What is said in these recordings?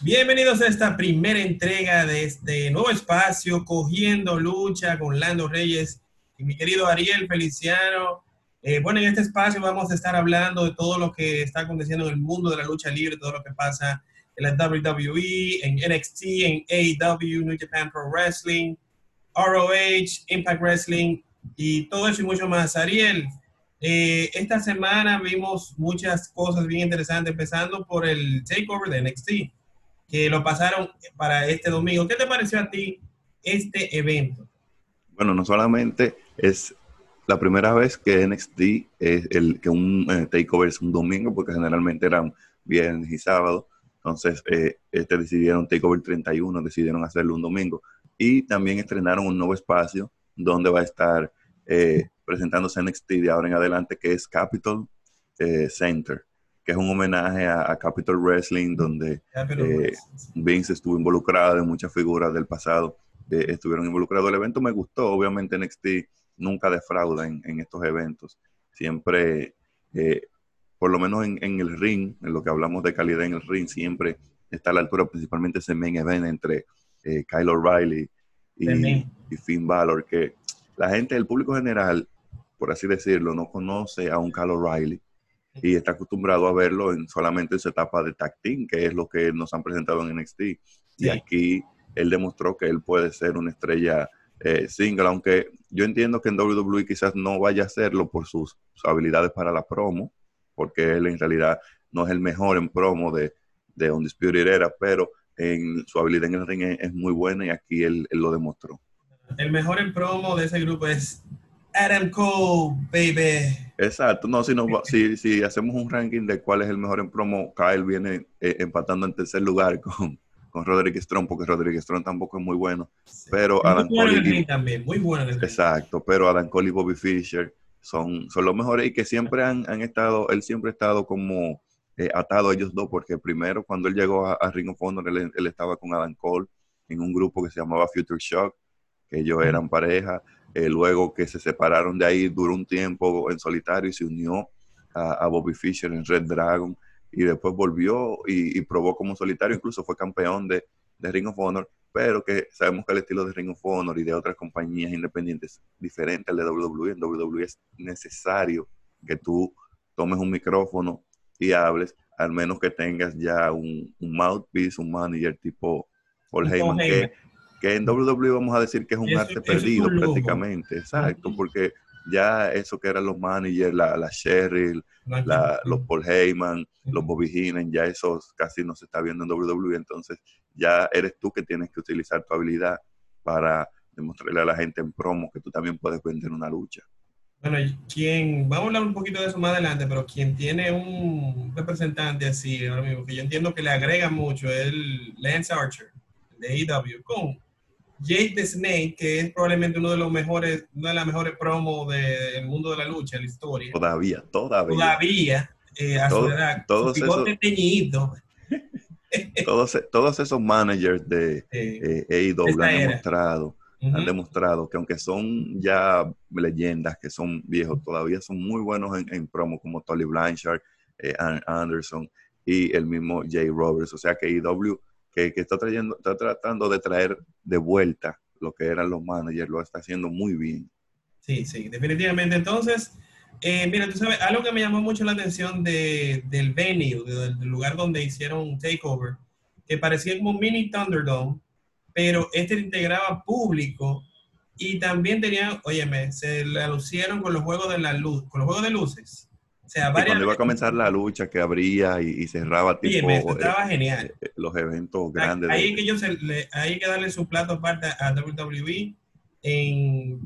Bienvenidos a esta primera entrega de este nuevo espacio, Cogiendo Lucha con Lando Reyes y mi querido Ariel Feliciano. Eh, bueno, en este espacio vamos a estar hablando de todo lo que está aconteciendo en el mundo de la lucha libre, todo lo que pasa en la WWE, en NXT, en AEW, New Japan Pro Wrestling, ROH, Impact Wrestling y todo eso y mucho más. Ariel, eh, esta semana vimos muchas cosas bien interesantes, empezando por el takeover de NXT, que lo pasaron para este domingo. ¿Qué te pareció a ti este evento? Bueno, no solamente es la primera vez que NXT es el que un eh, takeover es un domingo, porque generalmente eran viernes y sábado. Entonces, eh, este decidieron takeover 31, decidieron hacerlo un domingo. Y también estrenaron un nuevo espacio donde va a estar eh, presentándose NXT de ahora en adelante, que es Capitol eh, Center, que es un homenaje a, Capitol Wrestling, donde eh, Vince estuvo involucrado, en muchas figuras del pasado estuvieron involucrados. El evento me gustó, obviamente NXT nunca defrauda en, estos eventos, siempre, por lo menos en, el ring, en lo que hablamos de calidad en el ring, siempre está a la altura, principalmente ese main event entre Kyle O'Reilly y, y Finn Balor, que la gente, el público general, por así decirlo, no conoce a un Carl O'Reilly y está acostumbrado a verlo en solamente en su etapa de tag team, que es lo que nos han presentado en NXT. Y aquí él demostró que él puede ser una estrella eh, single, aunque yo entiendo que en WWE quizás no vaya a hacerlo por sus, habilidades para la promo, porque él en realidad no es el mejor en promo de, de Undisputed Era, pero en su habilidad en el ring es, muy buena y aquí él lo demostró. El mejor en promo de ese grupo es Adam Cole, baby. Exacto, no, si, si, si, hacemos un ranking de cuál es el mejor en promo, Kyle viene eh, empatando en tercer lugar con, con Roderick Strong, porque Roderick Strong tampoco es muy bueno. Pero Adam Cole. también, muy bueno. exacto, pero Adam Cole y Bobby Fischer son, son los mejores y que siempre han, han estado, él siempre ha estado como eh, atado a ellos dos, porque primero cuando él llegó a, Ring of Honor, él, él estaba con Adam Cole en un grupo que se llamaba Future Shock que ellos eran pareja. Eh, luego que se separaron de ahí, duró un tiempo en solitario y se unió a, Bobby Fischer en Red Dragon y después volvió y, probó como solitario, incluso fue campeón de, Ring of Honor, pero que sabemos que el estilo de Ring of Honor y de otras compañías independientes es diferente al de WWE. En WWE es necesario que tú tomes un micrófono y hables, al menos que tengas ya un, mouthpiece, un manager tipo Paul Heyman, que que en WWE vamos a decir que es un arte perdido prácticamente, exacto, porque ya eso que eran los managers, la, la Cheryl, los Paul Heyman, los Bobby Heenan, ya eso casi no se está viendo en WWE, entonces ya eres tú que tienes que utilizar tu habilidad para demostrarle a la gente en promo que tú también puedes vender una lucha. Bueno, quien, vamos a hablar un poquito de eso más adelante, pero quien tiene un representante así, ahora mismo, que yo entiendo que le agrega mucho, es el Lance Archer, de AEW, con Jake the Snake, que es probablemente uno de los mejores, una de las mejores promos del mundo de la lucha, en la historia. Todavía, todavía. Todavía, eh, a su edad, todos, esos, todos, todos, esos managers de eh, AEW han demostrado, han demostrado que aunque son ya leyendas, que son viejos, todavía son muy buenos en, promo, como Tolly Blanchard, eh, Anderson y el mismo Jay Roberts. O sea que AEW que, está, trayendo, está tratando de traer de vuelta lo que eran los managers, lo está haciendo muy bien. Sí, sí, definitivamente. Entonces, eh, mira, tú sabes, algo que me llamó mucho la atención de, del venue, del, lugar donde hicieron Takeover, que parecía como un mini Thunderdome, pero este integraba público y también tenía, óyeme, se le alucieron con los juegos de la luz, con los juegos de luces. O sea, cuando iba a comenzar la lucha que abría y, cerraba tipo, sí, estaba eh, genial. Eh, los eventos grandes. Ahí, que yo se, hay que darle su plato aparte a WWE en,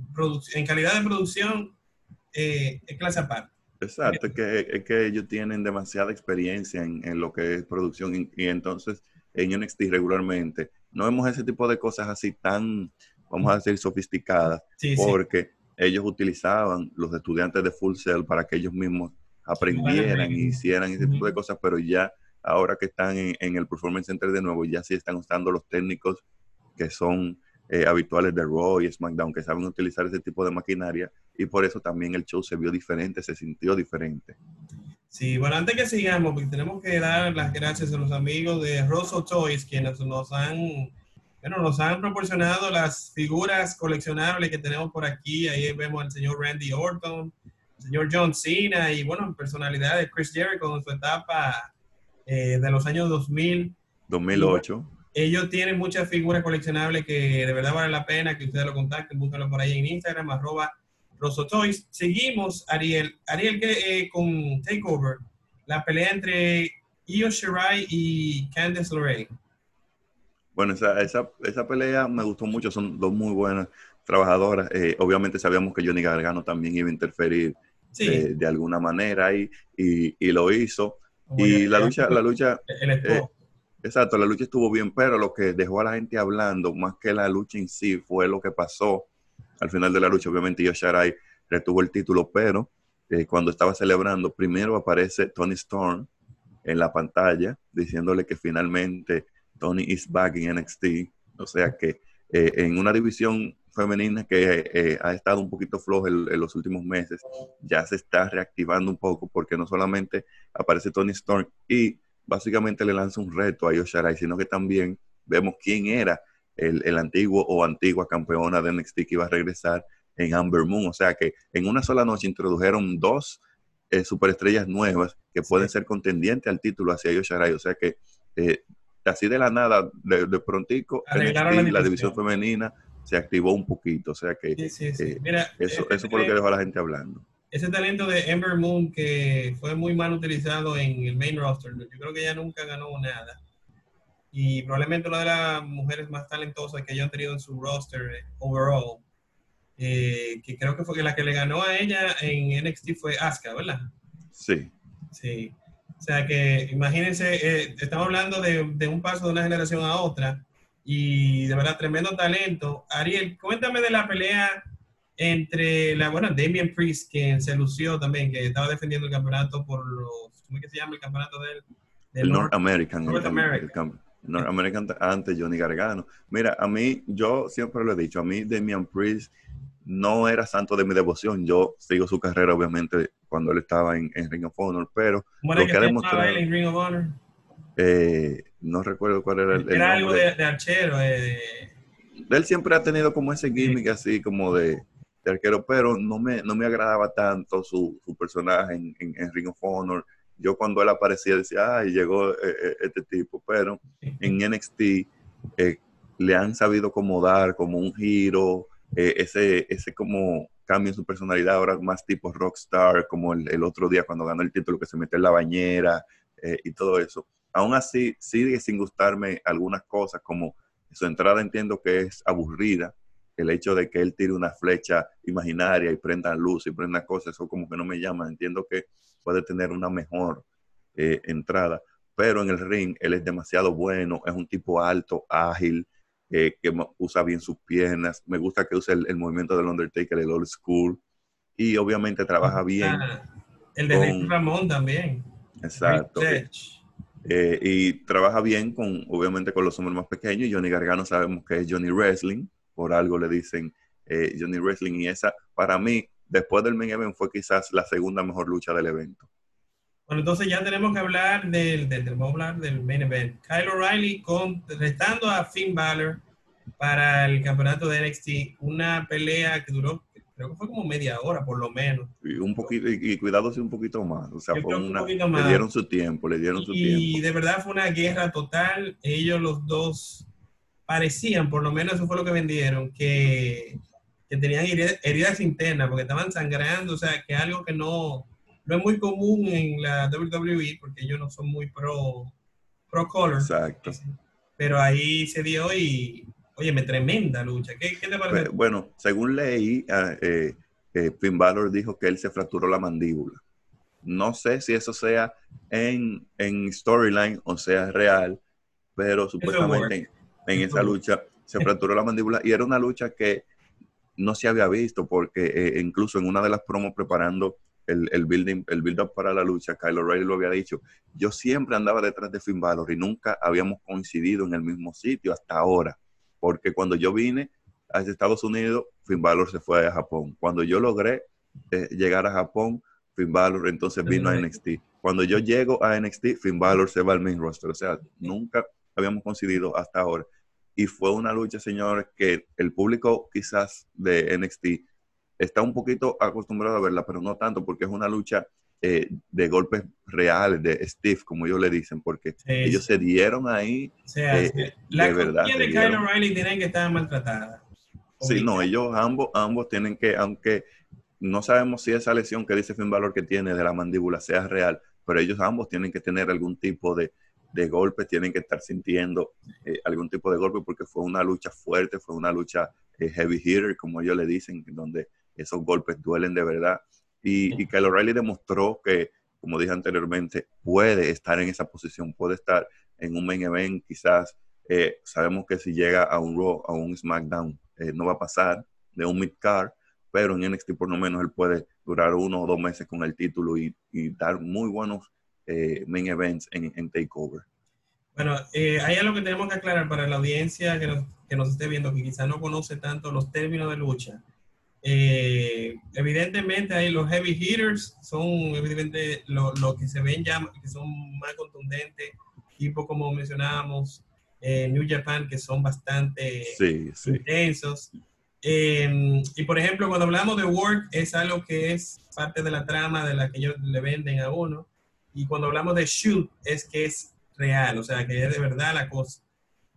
en calidad de producción, eh, es clase aparte. Exacto, es que, es que ellos tienen demasiada experiencia en, en lo que es producción y, y, entonces en NXT regularmente no vemos ese tipo de cosas así tan, vamos a decir, sofisticadas, porque ellos utilizaban los estudiantes de Full Sail para que ellos mismos aprendieran y hicieran ese tipo de cosas, pero ya ahora que están en, el Performance Center de nuevo, ya sí están usando los técnicos que son eh, habituales de Raw y SmackDown, que saben utilizar ese tipo de maquinaria y por eso también el show se vio diferente, se sintió diferente. Sí, bueno, antes que sigamos, pues, tenemos que dar las gracias a los amigos de Rosso Toys, quienes nos han, bueno, nos han proporcionado las figuras coleccionables que tenemos por aquí. Ahí vemos al señor Randy Orton, señor John Cena y, bueno, personalidad de Chris Jericho en su etapa eh, de los años 2000. 2008. ellos tienen muchas figuras coleccionables que de verdad vale la pena que ustedes lo contacten, búsquenlo por ahí en Instagram, arroba Rosso Toys. Seguimos, Ariel. Ariel, que eh, con Takeover, la pelea entre Io Shirai y Candice LeRae. Bueno, esa, esa, esa, pelea me gustó mucho, son dos muy buenas trabajadoras. Eh, obviamente sabíamos que Johnny Gargano también iba a interferir eh, de alguna manera y, y, lo hizo. y la lucha, la lucha, exacto, la lucha estuvo bien, pero lo que dejó a la gente hablando, más que la lucha en sí, fue lo que pasó al final de la lucha, obviamente Yosharai retuvo el título, pero eh, cuando estaba celebrando, primero aparece Tony Storm en la pantalla diciéndole que finalmente Tony is back in NXT. O sea que eh, en una división femenina que eh, ha estado un poquito floja en, los últimos meses, ya se está reactivando un poco porque no solamente aparece Tony Storm y básicamente le lanza un reto a Yosharai, sino que también vemos quién era el, antiguo o antigua campeona de NXT que iba a regresar en Amber Moon. O sea que en una sola noche introdujeron dos eh, superestrellas nuevas que pueden ser contendientes al título hacia Yosharai. O sea que eh, así de la nada, de, prontico, la, división femenina se activó un poquito. O sea que eh, eso, eso fue lo que dejó a la gente hablando. Ese talento de Amber Moon que fue muy mal utilizado en el main roster, yo creo que ella nunca ganó nada y probablemente una de las mujeres más talentosas que hayan tenido en su roster eh, overall. Eh, que creo que fue que la que le ganó a ella en NXT fue Asuka, ¿verdad? Sí. Sí. O sea que imagínense, eh, estamos hablando de, de, un paso de una generación a otra y de verdad tremendo talento. Ariel, cuéntame de la pelea entre la, bueno, Damien Priest, quien se lució también, que estaba defendiendo el campeonato por los, ¿cómo es que se llama el campeonato del? el North, American. North American. American ante Johnny Gargano. Mira, a mí, yo siempre lo he dicho, a mí Damian Priest no era santo de mi devoción. Yo sigo su carrera, obviamente, cuando él estaba en, Ring of Honor, pero lo que, ha demostrado... él en Ring of Honor? Eh, no recuerdo cuál era el, Era algo de, archero. Eh, él siempre ha tenido como ese gimmick así, como de, arquero, pero no me, no me agradaba tanto su, personaje en, en Ring of Honor yo cuando él aparecía decía, ay, llegó eh, eh, este tipo, pero en NXT le han sabido como dar como un giro, ese, ese como cambio en su personalidad, ahora más tipo rockstar, como el, otro día cuando ganó el título que se metió en la bañera y todo eso. Aún así, sigue sin gustarme algunas cosas, como su entrada entiendo que es aburrida, el hecho de que él tire una flecha imaginaria y prenda luz y prenda cosas, eso como que no me llama. Entiendo que puede tener una mejor eh, entrada, pero en el ring él es demasiado bueno, es un tipo alto, ágil, eh, que usa bien sus piernas, me gusta que use el, movimiento del Undertaker, el old school, y obviamente trabaja bien. El de Ramón también. Exacto. Eh, y trabaja bien con, obviamente, con los hombres más pequeños. Johnny Gargano sabemos que es Johnny Wrestling, por algo le dicen Johnny Wrestling, y esa, para mí, después del main event fue quizás la segunda mejor lucha del evento. Bueno, entonces ya tenemos que hablar del, del, vamos a hablar del main event. Kyle O'Reilly restando a Finn Balor para el campeonato de NXT, una pelea que duró, creo que fue como media hora por lo menos. Y un poquito, y, cuidado si un poquito más, o sea, fue una, le dieron su tiempo, le dieron su tiempo. Y de verdad fue una guerra total, ellos los dos parecían, por lo menos eso fue lo que vendieron, que que tenían heridas, internas porque estaban sangrando, o sea, que algo que no, no es muy común en la WWE porque ellos no son muy pro, pro color. Exacto. Pero ahí se dio y, oye, me tremenda lucha. ¿Qué, qué te parece? Pues, bueno, según leí, ah, eh, eh, Finn Balor dijo que él se fracturó la mandíbula. No sé si eso sea en, en storyline o sea real, pero supuestamente en, en esa lucha se fracturó la mandíbula y era una lucha que no se había visto porque eh, incluso en una de las promos preparando el, el building, el build up para la lucha, Kyle O'Reilly lo había dicho, yo siempre andaba detrás de Finn Balor y nunca habíamos coincidido en el mismo sitio hasta ahora, porque cuando yo vine a Estados Unidos, Finn Balor se fue a Japón. Cuando yo logré eh, llegar a Japón, Finn Balor entonces vino a NXT. cuando yo llego a NXT, Finn Balor se va al main roster. O sea, nunca habíamos coincidido hasta ahora. Y fue una lucha, señores, que el público quizás de NXT está un poquito acostumbrado a verla, pero no tanto, porque es una lucha eh, de golpes reales, de Steve, como ellos le dicen, porque ellos se dieron ahí. O sea, eh, la de verdad. de Kyle O'Reilly tienen que estar maltratada. Sí, no, ellos ambos, ambos tienen que, aunque no sabemos si esa lesión que dice Finn Balor que tiene de la mandíbula sea real, pero ellos ambos tienen que tener algún tipo de, de golpe, tienen que estar sintiendo eh, algún tipo de golpe porque fue una lucha fuerte, fue una lucha eh, heavy hitter, como ellos le dicen, donde esos golpes duelen de verdad. Y, y Kyle O'Reilly demostró que, como dije anteriormente, puede estar en esa posición, puede estar en un main event, quizás eh, sabemos que si llega a un Raw, a un SmackDown, no va a pasar de un mid-card, pero en NXT por lo menos él puede durar uno o dos meses con el título y, y dar muy buenos eh, main events en, en Takeover. Bueno, eh, hay algo que tenemos que aclarar para la audiencia que nos, que nos esté viendo, que quizás no conoce tanto los términos de lucha. Eh, evidentemente hay los heavy hitters, son evidentemente los lo que se ven ya, que son más contundentes, tipo como mencionábamos, New Japan, que son bastante intensos. y por ejemplo, cuando hablamos de work, es algo que es parte de la trama de la que ellos le venden a uno. Y cuando hablamos de shoot, es que es real, o sea, que es de verdad la cosa.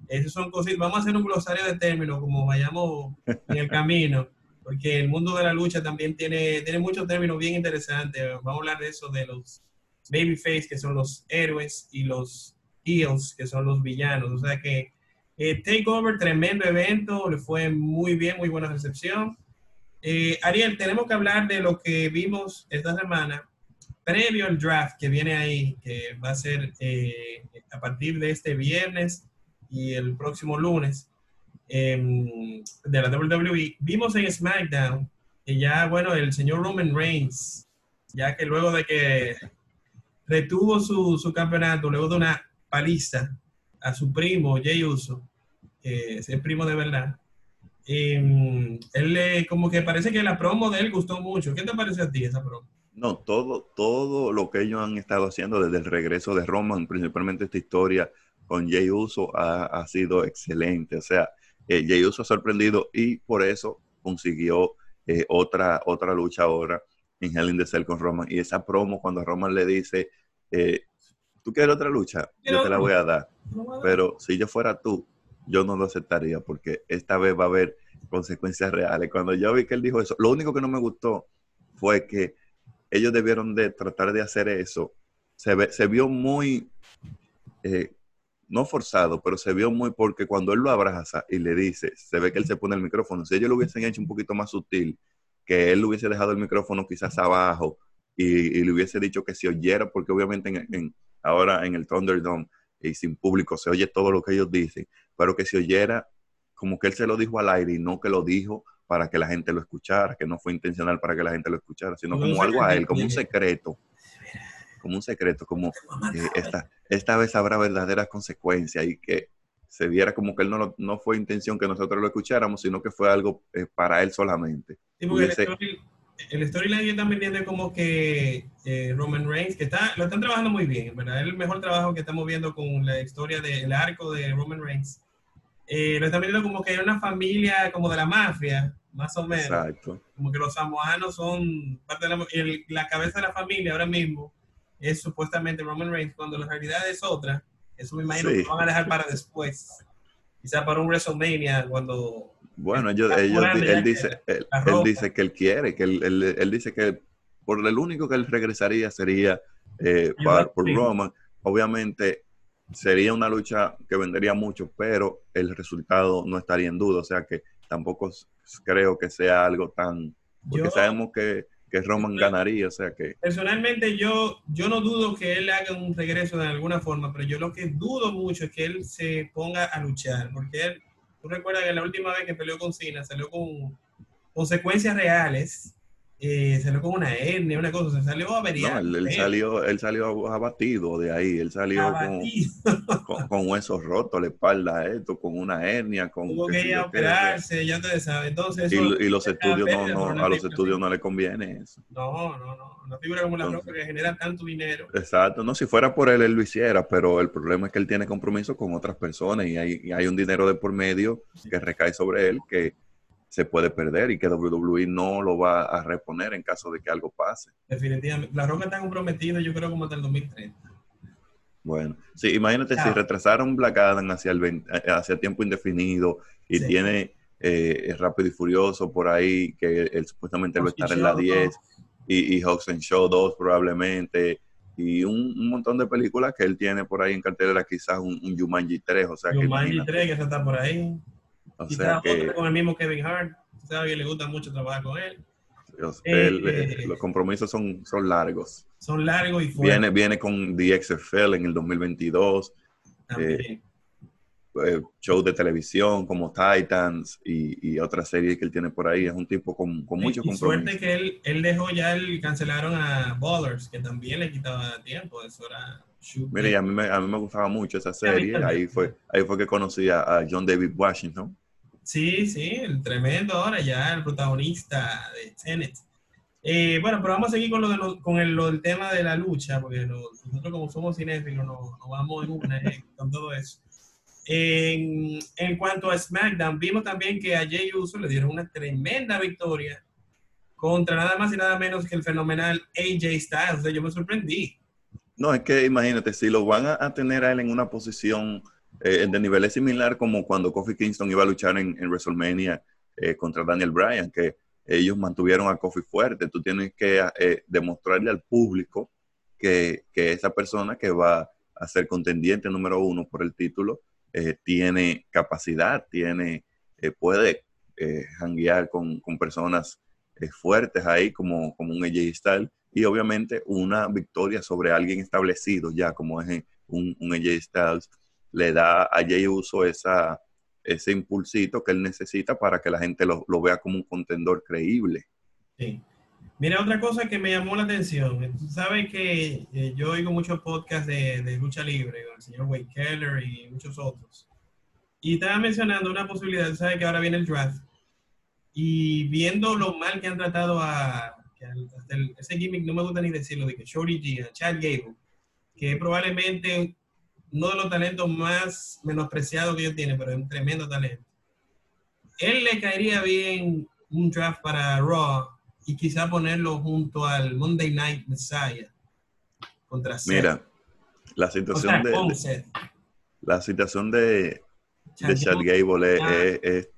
Esos son cositas. Vamos a hacer un glosario de términos como vayamos en el camino, porque el mundo de la lucha también tiene, tiene muchos términos bien interesantes. Vamos a hablar de eso, de los babyface, que son los héroes, y los heels, que son los villanos. O sea que eh, Takeover, tremendo evento, le fue muy bien, muy buena recepción. Eh, Ariel, tenemos que hablar de lo que vimos esta semana previo al draft que viene ahí, que va a ser eh, a partir de este viernes y el próximo lunes em, de la WWE, vimos en SmackDown que ya, bueno, el señor Roman Reigns, ya que luego de que retuvo su, su campeonato, luego de una paliza a su primo Jay Uso, que es el primo de verdad, em, él como que parece que la promo de él gustó mucho. ¿Qué te parece a ti esa promo? No, todo, todo lo que ellos han estado haciendo desde el regreso de Roman, principalmente esta historia con Jay Uso, ha, sido excelente. O sea, eh, Jay Uso ha sorprendido y por eso consiguió eh, otra, otra lucha ahora en Hell in the Cell con Roman. Y esa promo, cuando Roman le dice, eh, ¿tú quieres otra lucha? Yo te la voy a dar. Pero si yo fuera tú, yo no lo aceptaría porque esta vez va a haber consecuencias reales. Cuando yo vi que él dijo eso, lo único que no me gustó fue que ellos debieron de tratar de hacer eso. Se, se vio muy, eh, no forzado, pero se vio muy porque cuando él lo abraza y le dice, se ve que él se pone el micrófono, si ellos lo hubiesen hecho un poquito más sutil, que él hubiese dejado el micrófono quizás abajo y, le hubiese dicho que se oyera, porque obviamente en, ahora en el Thunderdome y sin público se oye todo lo que ellos dicen, pero que se oyera como que él se lo dijo al aire y no que lo dijo para que la gente lo escuchara, que no fue intencional para que la gente lo escuchara, sino como algo a él, como un secreto, como un secreto, como eh, esta, esta vez habrá verdaderas consecuencias y que se viera como que él no, no fue intención que nosotros lo escucháramos, sino que fue algo eh, para él solamente. el, storyline yo también entiende como que eh, Roman Reigns, que está, lo están trabajando muy bien, ¿verdad? Es el mejor trabajo que estamos viendo con la historia del arco de Roman Reigns eh, lo están viendo como que hay una familia como de la mafia, más o menos. Exacto. Como que los samoanos son parte de la, y la cabeza de la familia ahora mismo es supuestamente Roman Reigns, cuando la realidad es otra. Eso me imagino que lo van a dejar para después. Quizá para un WrestleMania cuando... Bueno, ellos, él, dice, él, dice que él quiere, que él, él, dice que por el único que él regresaría sería eh, por Roman. Obviamente sería una lucha que vendería mucho, pero el resultado no estaría en duda. O sea que tampoco creo que sea algo tan... Porque sabemos que, que, Roman ganaría, o sea que... Personalmente yo, yo no dudo que él haga un regreso de alguna forma, pero yo lo que dudo mucho es que él se ponga a luchar, porque él, tú recuerdas que la última vez que peleó con Cena salió con consecuencias reales eh, salió con una hernia, una cosa, se salió averiado. No, él, él salió, él salió abatido de ahí, él salió con, con, con, huesos rotos, la espalda, esto, con una hernia, con... Tuvo que ir a operarse, ya entonces... Y, y los estudios, no, no, a los estudios no le conviene eso. No, no, no, una figura como la Roca que genera tanto dinero. Exacto, no, si fuera por él, él lo hiciera, pero el problema es que él tiene compromiso con otras personas y hay, y hay un dinero de por medio que recae sobre él que se puede perder y que WWE no lo va a reponer en caso de que algo pase. Definitivamente. La Roca está comprometida, yo creo, como hasta el 2030. Bueno, sí, imagínate si retrasaron Black Adam hacia, el hacia tiempo indefinido y sí. tiene eh, Rápido y Furioso por ahí, que él, supuestamente va a estar en la 10, y, y Hobbs and Show 2 probablemente, y un, un, montón de películas que él tiene por ahí en cartelera, quizás un, un Jumanji 3, o sea Jumanji que 3 que está por ahí. O y sea que, con el mismo Kevin Hart, sabe que le gusta mucho trabajar con él. Dios, eh, él, eh, los compromisos son, son largos. Son largos y fuertes. Viene, viene con The XFL en el 2022. Eh, eh, shows de televisión como Titans y, y otras series que él tiene por ahí. Es un tipo con, con mucho compromiso. suerte que él, él dejó ya, el, cancelaron a Ballers, que también le quitaba tiempo. Eso era Mire, a mí, me, a mí me gustaba mucho esa serie. Ahí fue, ahí fue que conocí a John David Washington. Sí, sí, el tremendo ahora ya, el protagonista de Tenet. Eh, bueno, pero vamos a seguir con lo, de lo con el, del tema de la lucha, porque nosotros como somos cinéfilos nos, nos vamos en una eh, con todo eso. En, cuanto a SmackDown, vimos también que a Jay Uso le dieron una tremenda victoria contra nada más y nada menos que el fenomenal AJ Styles. O sea, yo me sorprendí. No, es que imagínate, si lo van a tener a él en una posición eh, de nivel similar como cuando Kofi Kingston iba a luchar en, WrestleMania eh, contra Daniel Bryan, que ellos mantuvieron a Kofi fuerte. Tú tienes que eh, demostrarle al público que, que, esa persona que va a ser contendiente número uno por el título eh, tiene capacidad, tiene, puede janguear con, con, personas fuertes ahí como, como un AJ Styles y obviamente una victoria sobre alguien establecido ya como es un, un AJ Styles le da a Jay Uso esa, ese impulsito que él necesita para que la gente lo, lo vea como un contendor creíble. Sí. Mira, otra cosa que me llamó la atención, tú sabes que eh, yo oigo muchos podcasts de, de, lucha libre, con el señor Wade Keller y muchos otros. Y estaba mencionando una posibilidad, sabes que ahora viene el draft. Y viendo lo mal que han tratado a, ese gimmick, no me gusta ni decirlo, de que Shorty G, a Chad Gable, que probablemente uno de los talentos más menospreciados que ellos tienen, pero es un tremendo talento. Él le caería bien un draft para Raw y quizá ponerlo junto al Monday Night Messiah contra Seth. Mira, la situación de, de, la situación de, de Chad Gable es, es,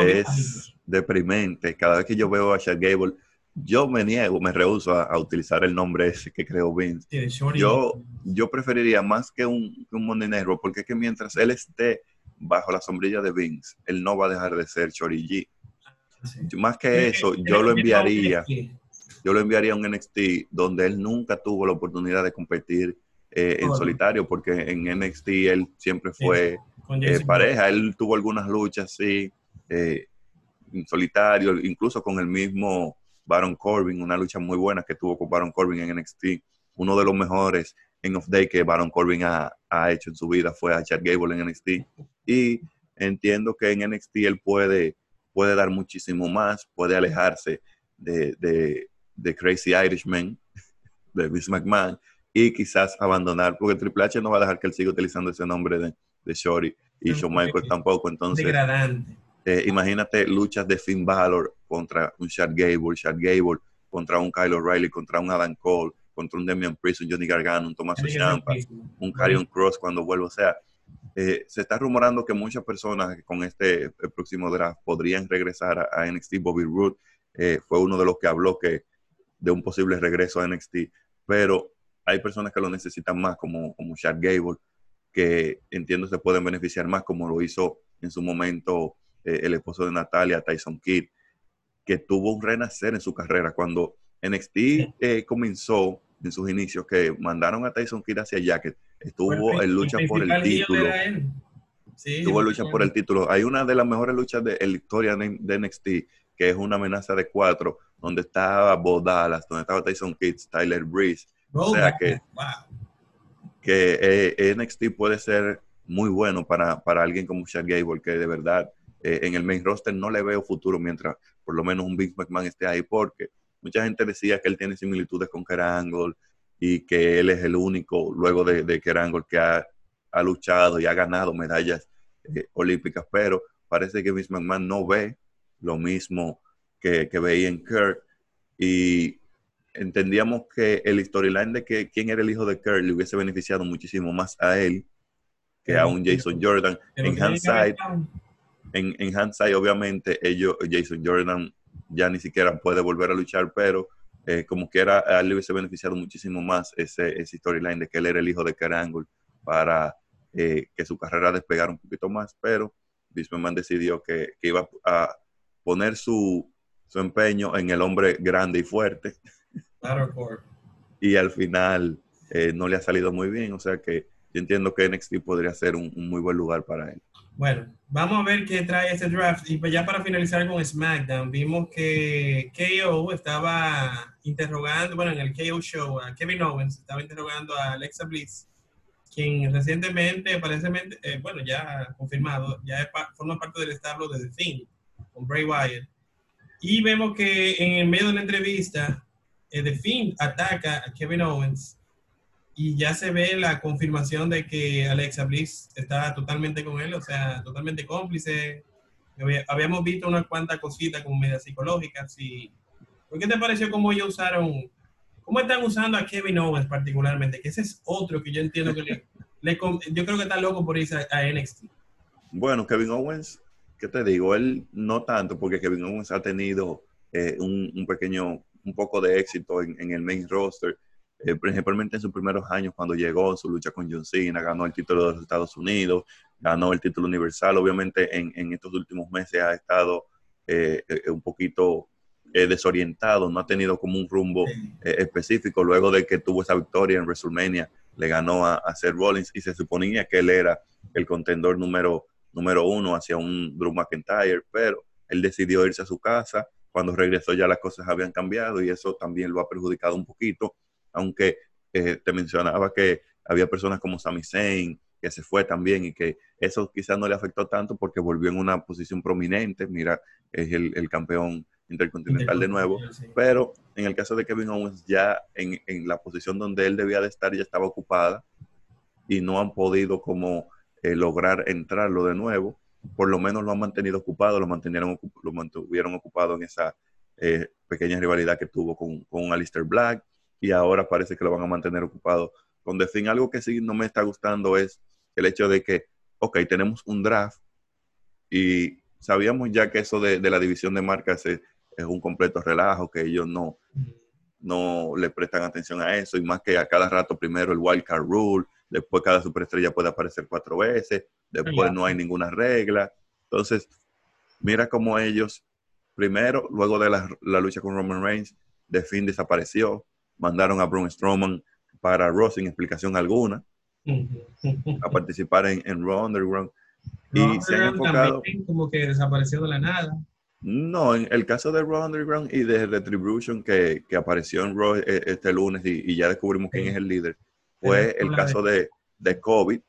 es deprimente. Cada vez que yo veo a Chad Gable, yo me niego, me rehuso a, a, utilizar el nombre ese que creó Vince. Yo, yo preferiría más que un, un Monday Night Raw, porque es que mientras él esté bajo la sombrilla de Vince, él no va a dejar de ser Chori G. Sí. Más que eso, yo lo enviaría, yo lo enviaría a un NXT donde él nunca tuvo la oportunidad de competir eh, en solitario, porque en NXT él siempre fue eh, pareja, él tuvo algunas luchas, sí, eh, en solitario, incluso con el mismo Baron Corbin, una lucha muy buena que tuvo con Baron Corbin en NXT. Uno de los mejores en of day que Baron Corbin ha, ha hecho en su vida fue a Chad Gable en NXT. Y entiendo que en NXT él puede, puede dar muchísimo más, puede alejarse de, de, de Crazy Irishman, de Vince McMahon, y quizás abandonar, porque Triple H no va a dejar que él siga utilizando ese nombre de, de Shorty y Shawn Michaels tampoco. Entonces, Degradante. Eh, imagínate luchas de Finn Balor contra un Chad Gable, Chad Gable contra un Kyle O'Reilly, contra un Adam Cole, contra un Damian Priest, un Johnny Gargano, un Tommaso Ciampa, un Karrion Cross cuando vuelva. O sea, eh, se está rumorando que muchas personas con este próximo draft podrían regresar a, a NXT. Bobby Roode eh, fue uno de los que habló que de un posible regreso a NXT, pero hay personas que lo necesitan más, como, como Chad Gable, que entiendo se pueden beneficiar más, como lo hizo en su momento eh, el esposo de Natalia, Tyson Kidd, que tuvo un renacer en su carrera cuando NXT eh, comenzó en sus inicios, que mandaron a Tyson Kidd hacia allá, que estuvo en lucha por el título. Sí, en lucha por el título. Hay una de las mejores luchas de, la historia de, de NXT, que es una amenaza de cuatro, donde estaba Bo Dallas, donde estaba Tyson Kidd, Tyler Breeze. o sea que, que eh, NXT puede ser muy bueno para, alguien como Chad Gable, que de verdad eh, en el main roster no le veo futuro mientras por lo menos un Vince McMahon esté ahí, porque mucha gente decía que él tiene similitudes con Kerr y que él es el único, luego de, de Kerr que ha, luchado y ha ganado medallas eh, olímpicas, pero parece que Vince McMahon no ve lo mismo que, veía en Kurt. Y entendíamos que el storyline de que quién era el hijo de Kurt le hubiese beneficiado muchísimo más a él que a un Jason Jordan. En hindsight, en, en hindsight, obviamente, ellos, Jason Jordan ya ni siquiera puede volver a luchar, pero eh, como quiera, a él le hubiese beneficiado muchísimo más ese, ese storyline de que él era el hijo de Kurt Angle para eh, que su carrera despegara un poquito más, pero Bismarck decidió que, iba a poner su, empeño en el hombre grande y fuerte. y al final eh, no le ha salido muy bien, o sea que yo entiendo que NXT podría ser un, muy buen lugar para él. Bueno, vamos a ver qué trae este draft. Y pues ya para finalizar con SmackDown, vimos que KO estaba interrogando, bueno, en el KO show, a Kevin Owens estaba interrogando a Alexa Bliss quien recientemente, aparentemente, eh, bueno, ya confirmado, ya forma parte del establo de The Thing, con Bray Wyatt. Y vemos que en el medio de la entrevista, eh, The Thing ataca a Kevin Owens y ya se ve la confirmación de que Alexa Bliss está totalmente con él, o sea, totalmente cómplice. Habíamos visto unas cuantas cositas como medias psicológicas y ¿por qué te pareció cómo ellos usaron ¿Cómo están usando a Kevin Owens particularmente? Que ese es otro que yo entiendo que le, yo creo que está loco por irse a, NXT. Bueno, Kevin Owens, ¿qué te digo? Él no tanto, porque Kevin Owens ha tenido eh, un, pequeño, un poco de éxito en, el main roster, eh, principalmente en sus primeros años cuando llegó en su lucha con John Cena, ganó el título de los Estados Unidos, ganó el título universal. Obviamente en, estos últimos meses ha estado eh, un poquito eh, desorientado, no ha tenido como un rumbo eh, específico luego de que tuvo esa victoria en WrestleMania, le ganó a, a, Seth Rollins y se suponía que él era el contendor número, número uno hacia un Drew McIntyre, pero él decidió irse a su casa, cuando regresó ya las cosas habían cambiado y eso también lo ha perjudicado un poquito, aunque eh, te mencionaba que había personas como Sami Zayn, que se fue también y que eso quizás no le afectó tanto porque volvió en una posición prominente, mira, es el, el campeón intercontinental de nuevo, pero en el caso de Kevin Owens ya en, la posición donde él debía de estar ya estaba ocupada y no han podido como eh, lograr entrarlo de nuevo, por lo menos lo han mantenido ocupado, lo, mantuvieron, lo mantuvieron ocupado en esa eh, pequeña rivalidad que tuvo con, con Alistair Black y ahora parece que lo van a mantener ocupado con Fin. Algo que sí no me está gustando es el hecho de que, ok, tenemos un draft y sabíamos ya que eso de, de la división de marcas es, es un completo relajo, que ellos no, no le prestan atención a eso, y más que a cada rato primero el wild card rule, después cada superestrella puede aparecer cuatro veces, después no hay ninguna regla. Entonces, mira cómo ellos, primero, luego de la, lucha con Roman Reigns, de fin desapareció, mandaron a Braun Strowman para Raw sin explicación alguna, a participar en, en Raw Underground. y se han enfocado... Como que desapareció de la nada. No, en el caso de Raw Underground y de Retribution que, que apareció en Raw e, este lunes y, ya descubrimos quién es el líder, fue el caso de, de COVID,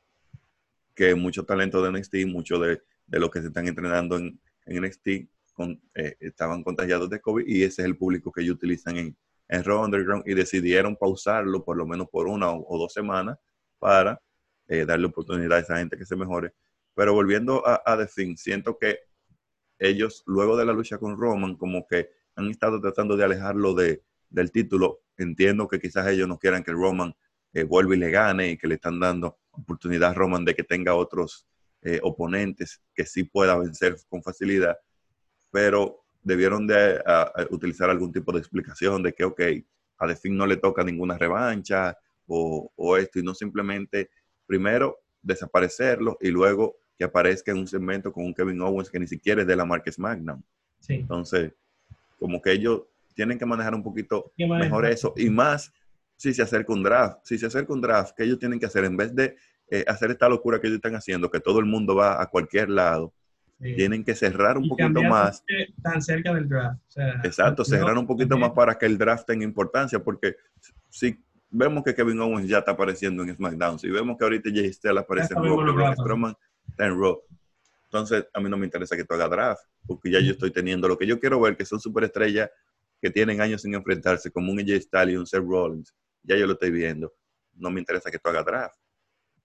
que mucho talento de NXT, mucho de, de los que se están entrenando en, en NXT con, eh, estaban contagiados de COVID y ese es el público que ellos utilizan en, en Raw Underground y decidieron pausarlo por lo menos por una o, dos semanas para eh, darle oportunidad a esa gente que se mejore. Pero volviendo a, a The siento que ellos, luego de la lucha con Roman, como que han estado tratando de alejarlo de, del título. Entiendo que quizás ellos no quieran que Roman eh, vuelva y le gane y que le están dando oportunidad a Roman de que tenga otros eh, oponentes que sí pueda vencer con facilidad, pero debieron de utilizar algún tipo de explicación de que, ok, a The no le toca ninguna revancha o, o esto, y no simplemente, primero, desaparecerlo y luego que aparezca en un segmento con un Kevin Owens que ni siquiera es de la marca SmackDown. Sí. Entonces, como que ellos tienen que manejar un poquito mejor eso. Y más si se acerca un draft. Si se acerca un draft, que ellos tienen que hacer? En vez de eh, hacer esta locura que ellos están haciendo, que todo el mundo va a cualquier lado, tienen que cerrar un poquito más. Tan cerca del draft. Exacto, cerrar un poquito más para que el draft tenga importancia, porque si vemos que Kevin Owens ya está apareciendo en SmackDown, si vemos que ahorita Jay Styles aparece en Raw, Braun Strowman está en Raw, entonces a mí no me interesa que tú hagas draft, porque ya yo estoy teniendo lo que yo quiero ver, que son superestrellas que tienen años sin enfrentarse, como un AJ Styles y un Seth Rollins, ya yo lo estoy viendo, no me interesa que tú hagas draft.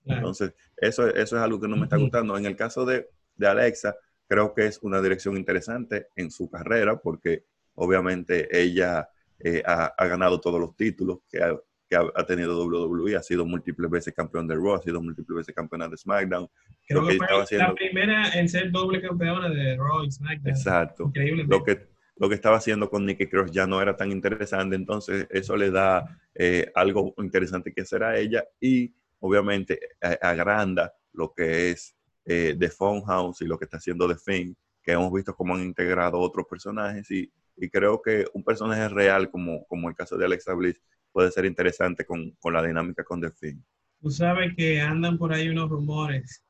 Entonces, eso, eso es algo que no me está gustando. En el caso de, de Alexa, creo que es una dirección interesante en su carrera porque obviamente ella eh, ha, ganado todos los títulos que ha, que ha, tenido WWE, ha sido múltiples veces campeón de Raw, ha sido múltiples veces campeona de SmackDown. Creo que, fue la primera en ser doble campeona de Raw y SmackDown. Exacto. Increíble. Lo que, lo que estaba haciendo con Nikki Cross ya no era tan interesante, entonces eso le da eh, algo interesante que hacer a ella y obviamente agranda lo que es eh, The Phone House y lo que está haciendo The Thing, que hemos visto cómo han integrado otros personajes y, creo que un personaje real como, como el caso de Alexa Bliss puede ser interesante con, la dinámica con The Thing. Tú sabes que andan por ahí unos rumores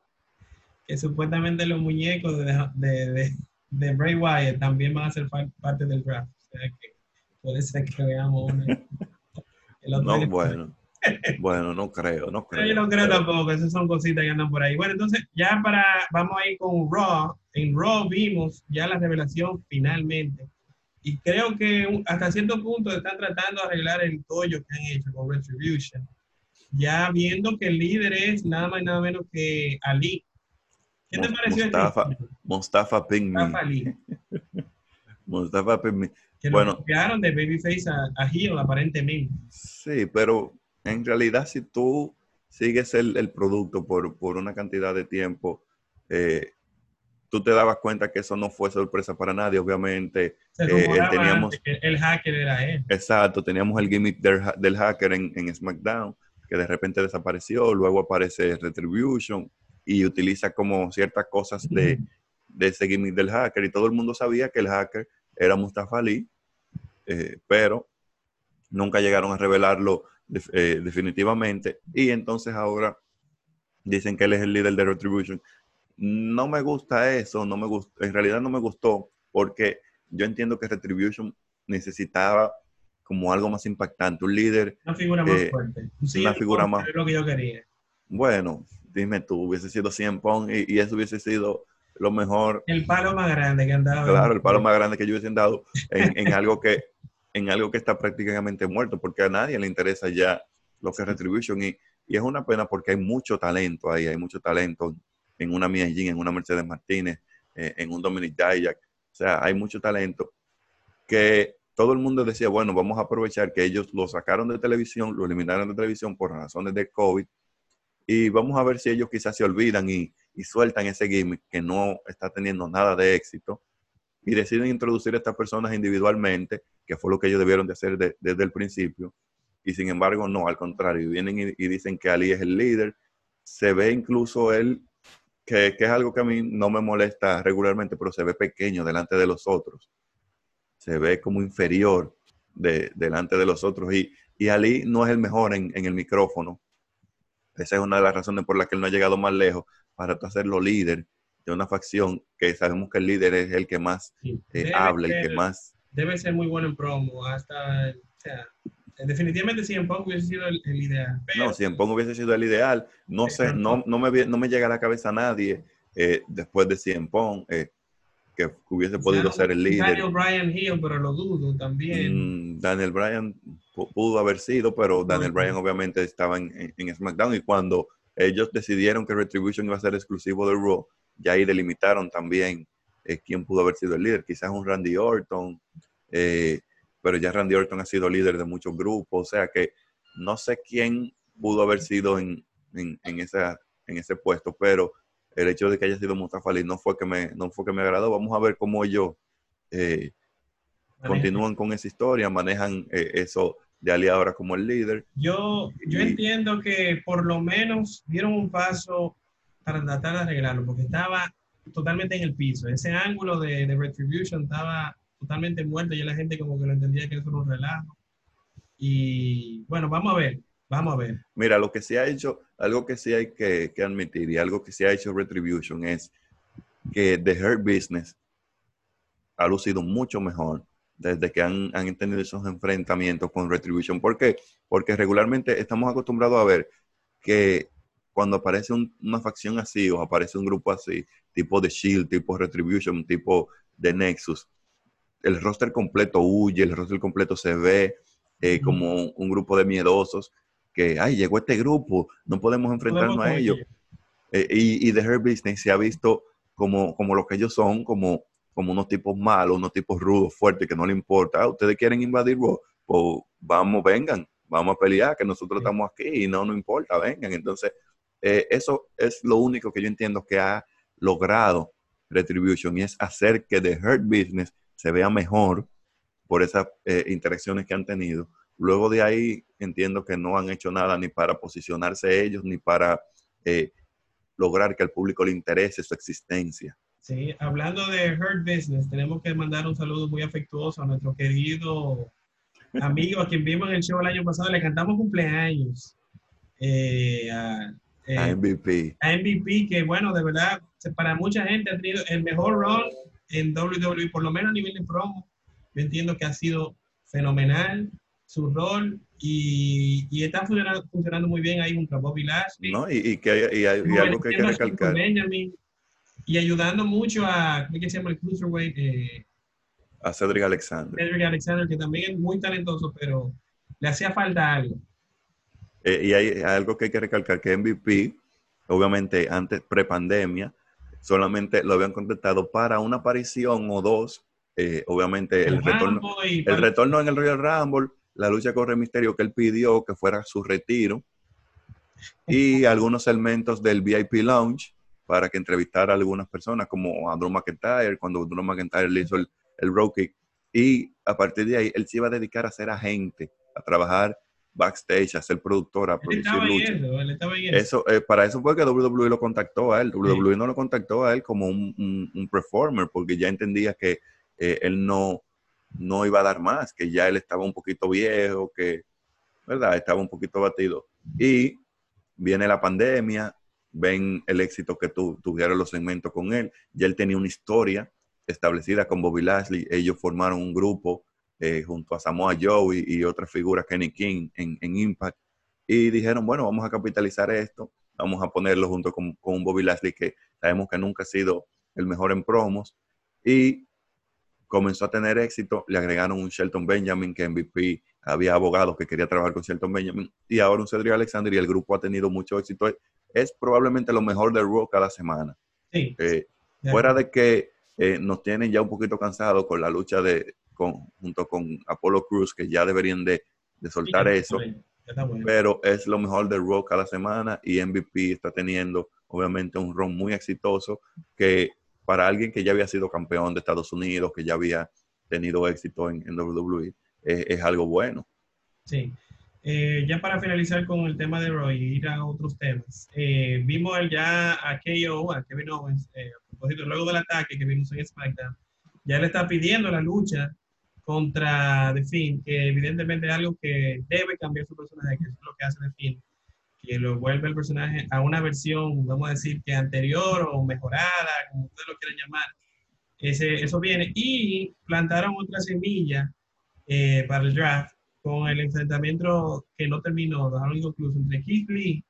que supuestamente los muñecos de, de, de, Bray Wyatt también van a ser parte del draft. O sea que puede ser que veamos uno. no, bueno. Bueno, no creo, no creo. Yo no creo tampoco, esas son cositas que andan por ahí. Bueno, entonces ya para, vamos a ir con Raw. En Raw vimos ya la revelación finalmente. Y creo que hasta cierto punto están tratando de arreglar el tollo que han hecho con Retribution. Ya viendo que el líder es nada más y nada menos que Ali. ¿Qué te pareció? Mustafa, este Mustafa Pingmi. Mustafa Ali. Mustafa. Que bueno, lo cambiaron de Babyface a, a Heel, aparentemente. Sí, pero en realidad si tú sigues el, producto por, una cantidad de tiempo, eh, tú te dabas cuenta que eso no fue sorpresa para nadie, obviamente. Eh, teníamos, el hacker era él. Exacto, teníamos el gimmick del, hacker en, en, SmackDown, que de repente desapareció, luego aparece Retribution y utiliza como ciertas cosas de, ese gimmick del hacker, y todo el mundo sabía que el hacker era Mustafa Ali, eh, pero nunca llegaron a revelarlo eh, definitivamente. Y entonces ahora dicen que él es el líder de Retribution. No me gusta eso, no me gusta, en realidad no me gustó porque yo entiendo que Retribution necesitaba como algo más impactante, un líder. Una figura más eh, fuerte. una figura más. lo que yo quería. Bueno, dime tú, hubiese sido 100 Pong y, eso hubiese sido lo mejor. El palo más grande que han dado. Claro, el palo más grande que yo hubiese dado en algo que en algo que está prácticamente muerto, porque a nadie le interesa ya lo que es Retribution. Y, y es una pena porque hay mucho talento ahí, hay mucho talento en una Mia Jean, en una Mercedes Martínez, eh, en un Dominic Dayak. O sea, hay mucho talento que todo el mundo decía, bueno, vamos a aprovechar que ellos lo sacaron de televisión, lo eliminaron de televisión por razones de COVID, y vamos a ver si ellos quizás se olvidan y, y sueltan ese gimmick que no está teniendo nada de éxito y deciden introducir a estas personas individualmente, que fue lo que ellos debieron de hacer desde el principio. Y sin embargo, no, al contrario, vienen y, dicen que Ali es el líder. Se ve incluso él, que, es algo que a mí no me molesta regularmente, pero se ve pequeño delante de los otros. Se ve como inferior de, delante de los otros. Y, y Ali no es el mejor en, en el micrófono. Esa es una de las razones por las que él no ha llegado más lejos para hacerlo líder de una facción que sabemos que el líder es el que más eh, habla y que más... Debe ser muy bueno en promo, hasta... O sea, definitivamente en Pong hubiese sido el, ideal. no, si en Pong hubiese sido el ideal. No sé, no, no, me, no me llega a la cabeza a nadie eh, después de Cien Pong eh, que hubiese podido ser el líder. Daniel Bryan Hill, pero lo dudo también. Mm, Daniel Bryan pudo haber sido, pero Daniel Bryan obviamente estaba en, en, SmackDown y cuando ellos decidieron que Retribution iba a ser exclusivo de Raw, ya ahí delimitaron también eh, quién pudo haber sido el líder. Quizás un Randy Orton, eh, pero ya Randy Orton ha sido líder de muchos grupos, o sea que no sé quién pudo haber sido en, en, en, esa, en ese puesto, pero el hecho de que haya sido Mustafa Ali no fue que me, no fue que me agradó. Vamos a ver cómo ellos eh, continúan con esa historia, manejan eso de Ali ahora como el líder. Yo, yo entiendo que por lo menos dieron un paso para tratar de arreglarlo, porque estaba totalmente en el piso. Ese ángulo de, de Retribution estaba totalmente muerto, y la gente como que lo entendía que eso era un relajo. Y bueno, vamos a ver, vamos a ver. Mira, lo que se ha hecho, algo que sí hay que, que admitir y algo que se ha hecho Retribution es que The Hurt Business ha lucido mucho mejor desde que han, han tenido esos enfrentamientos con Retribution. ¿Por qué? Porque regularmente estamos acostumbrados a ver que cuando aparece una facción así o aparece un grupo así, tipo de Shield, tipo Retribution, tipo de Nexus, el roster completo huye, el roster completo se ve eh, como un grupo de miedosos que, ay, llegó este grupo, no podemos enfrentarnos a ellos. Eh, y, y The Business se ha visto como, como lo que ellos son, como, como unos tipos malos, unos tipos rudos, fuertes, que no le importa. Ah, ustedes quieren invadir, pues vamos, vengan, vamos a pelear, que nosotros estamos aquí y no nos importa, vengan. Entonces, eh, eso es lo único que yo entiendo que ha logrado Retribution y es hacer que The Hurt Business se vea mejor por esas eh, interacciones que han tenido. Luego de ahí entiendo que no han hecho nada ni para posicionarse ellos, ni para eh, lograr que al público le interese su existencia. Sí, hablando de Hurt Business, tenemos que mandar un saludo muy afectuoso a nuestro querido amigo a quien vimos en el show el año pasado. Le cantamos cumpleaños. Eh, a MVP. A MVP, que bueno, de verdad, para mucha gente ha tenido el mejor rol en WWE, por lo menos a nivel de promo. Yo entiendo que ha sido fenomenal su rol y, y está funcionando, funcionando, muy bien ahí junto a Bobby Lashley. No, y, y que hay, y hay, y algo que hay que recalcar. Benjamin, y ayudando mucho a, ¿cómo se llama el Cruiserweight? Eh, a Cedric Alexander. Cedric Alexander, que también es muy talentoso, pero le hacía falta algo. Eh, y hay, hay, algo que hay que recalcar, que MVP, obviamente antes, pre-pandemia, solamente lo habían contratado para una aparición o dos. Eh, obviamente el, el retorno, el retorno en el Royal Rumble, la lucha con Rey Misterio que él pidió que fuera su retiro y algunos segmentos del VIP Lounge para que entrevistara a algunas personas como a Drew McIntyre, cuando Drew McIntyre le hizo el, el road kick. Y a partir de ahí, él se iba a dedicar a ser agente, a trabajar backstage, a ser productor, a producir lucha. Eso, eh, para eso fue que WWE lo contactó a él. WWE no lo contactó a él como un, un, un performer, porque ya entendía que eh, él no, no iba a dar más, que ya él estaba un poquito viejo, que, ¿verdad? Estaba un poquito batido. Y viene la pandemia, ven el éxito que tu, tuvieron los segmentos con él. Ya él tenía una historia establecida con Bobby Lashley. Ellos formaron un grupo eh, junto a Samoa Joe y, otras figuras, Kenny King, en, en, Impact. Y dijeron, bueno, vamos a capitalizar esto, vamos a ponerlo junto con, con Bobby Lashley, que sabemos que nunca ha sido el mejor en promos. Y comenzó a tener éxito, le agregaron un Shelton Benjamin, que MVP había abogados que quería trabajar con Shelton Benjamin, y ahora un Cedric Alexander, y el grupo ha tenido mucho éxito. Es probablemente lo mejor del Raw cada semana. Sí. Eh, fuera de que eh, nos tienen ya un poquito cansados con la lucha de con, junto con Apollo Cruz, que ya deberían de, de soltar sí, eso. Bueno. Pero es lo mejor del Raw cada semana y MVP está teniendo obviamente un run muy exitoso que para alguien que ya había sido campeón de Estados Unidos, que ya había tenido éxito en, en WWE, eh, es algo bueno. Sí. Eh, ya para finalizar con el tema de Roy y ir a otros temas, eh, vimos ya a KO, a Kevin Owens, eh, a propósito, luego del ataque que vimos en SmackDown, ya le está pidiendo la lucha contra The Finn, que evidentemente es algo que debe cambiar su personaje, que es lo que hace The Finn que lo vuelve el personaje a una versión, vamos a decir que anterior o mejorada, como ustedes lo quieran llamar. Ese, eso viene. Y plantaron otra semilla eh, para el draft con el enfrentamiento que no terminó, dejaron incluso entre Keith Lee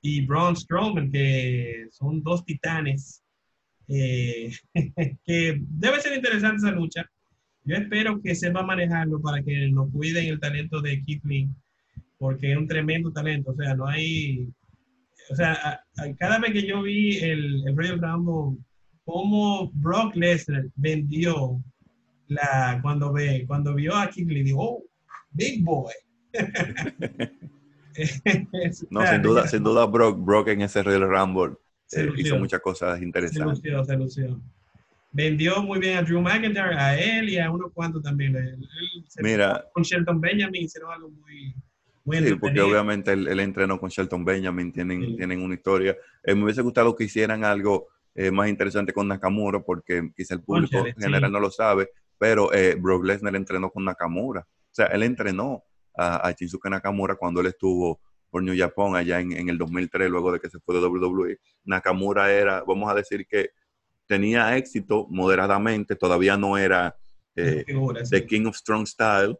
y Braun Strowman, que son dos titanes, eh, que debe ser interesante esa lucha. Yo espero que sepa manejarlo para que nos cuiden el talento de Lee porque es un tremendo talento. O sea, no hay. O sea, a, a, cada vez que yo vi el, el Royal Rumble, cómo Brock Lesnar vendió la, cuando, ve, cuando vio a Lee, dijo, oh, big boy. no, sin duda, sin duda Brock, Brock en ese Royal Rumble eh, hizo muchas cosas interesantes. Se lució, se lució. Vendió muy bien a Drew McIntyre, a él y a unos cuantos también. Él, él Mira, con Shelton Benjamin hicieron algo muy, sí, porque obviamente él, él, entrenó con Shelton Benjamin, tienen, sí. tienen una historia. Eh, me hubiese gustado que hicieran algo eh, más interesante con Nakamura, porque quizá el público Conchale, en general sí. no lo sabe, pero eh, Brock Lesnar entrenó con Nakamura. O sea, él entrenó a, a Shinsuke Nakamura cuando él estuvo por New Japan allá en, en, el 2003, luego de que se fue de WWE. Nakamura era, vamos a decir que tenía éxito moderadamente, todavía no era eh, The King of Strong Style,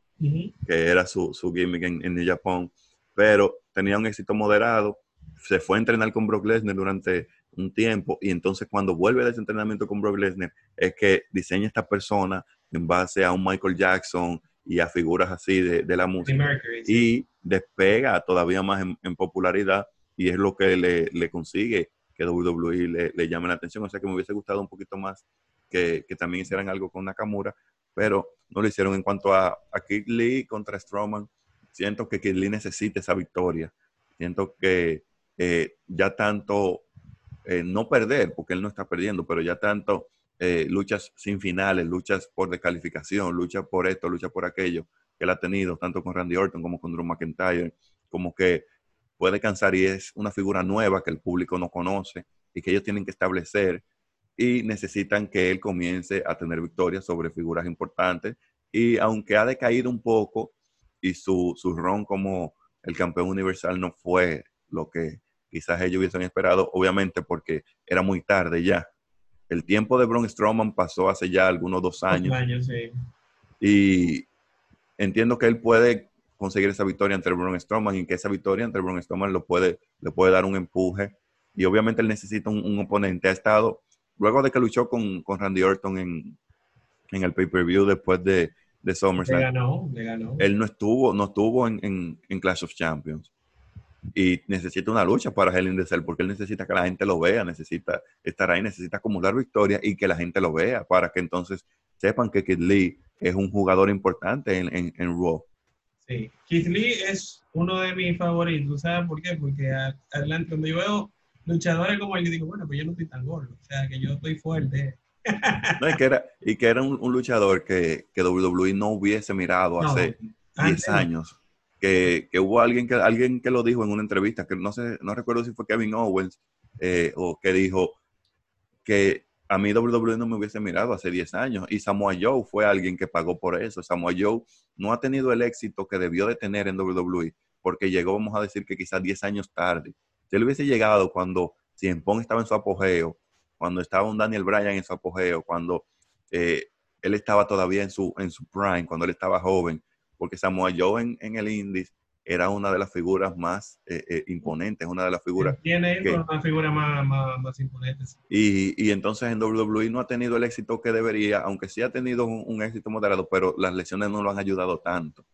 que era su, su gimmick en, en Japón, pero tenía un éxito moderado, se fue a entrenar con Brock Lesnar durante un tiempo y entonces cuando vuelve de ese entrenamiento con Brock Lesnar es que diseña esta persona en base a un Michael Jackson y a figuras así de, la música. Y despega todavía más en, popularidad y es lo que le, consigue que WWE le, le, la atención. O sea que me hubiese gustado un poquito más que, también hicieran algo con Nakamura, pero no lo hicieron. En cuanto a, a Kid Lee contra Strowman, siento que Kid Lee necesita esa victoria. Siento que eh, ya tanto eh, no perder, porque él no está perdiendo, pero ya tanto eh, luchas sin finales, luchas por descalificación, luchas por esto, luchas por aquello, que él ha tenido, tanto con Randy Orton como con Drew McIntyre, como que puede cansar y es una figura nueva que el público no conoce y que ellos tienen que establecer y necesitan que él comience a tener victorias sobre figuras importantes. Y aunque ha decaído un poco y su, su ron como el campeón universal no fue lo que quizás ellos hubiesen esperado, obviamente porque era muy tarde ya. El tiempo de Braun Strowman pasó hace ya algunos dos años. Y entiendo que él puede conseguir esa victoria entre Braun Strowman y que esa victoria entre Braun Strowman lo puede, le puede dar un empuje. Y obviamente él necesita un, oponente. Ha estado, luego de que luchó con, Randy Orton en, el pay-per-view después de, de SummerSlam. Le ganó, le ganó. Él no estuvo, no estuvo en, en Clash of Champions y necesita una lucha para Hell in the Cell porque él necesita que la gente lo vea, necesita estar ahí, necesita acumular victorias y que la gente lo vea para que entonces sepan que Kid Lee es un jugador importante en, en, en Raw. Sí, Kid Lee es uno de mis favoritos, ¿sabes por qué? Porque adelante, cuando yo veo luchadores como él, yo digo, bueno, pues yo no estoy tan gordo, o sea, que yo estoy fuerte. no, y que era, y que era un, luchador que, que, WWE no hubiese mirado hace 10 años que, hubo alguien que, alguien que lo dijo en una entrevista, que no sé, no recuerdo si fue Kevin Owens, eh, o que dijo que a mí WWE no me hubiese mirado hace 10 años y Samoa Joe fue alguien que pagó por eso. Samoa Joe no ha tenido el éxito que debió de tener en WWE porque llegó, vamos a decir que quizás 10 años tarde. Si él hubiese llegado cuando Cien Pong estaba en su apogeo, cuando estaba un Daniel Bryan en su apogeo, cuando eh, él estaba todavía en su, en su prime, cuando él estaba joven, porque Samoa Joe en, en el Indies era una de las figuras más eh, eh, imponentes, una de las figuras... Tiene una figura más, más, imponente. Y, y, entonces en WWE no ha tenido el éxito que debería, aunque sí ha tenido un, éxito moderado, pero las lesiones no lo han ayudado tanto.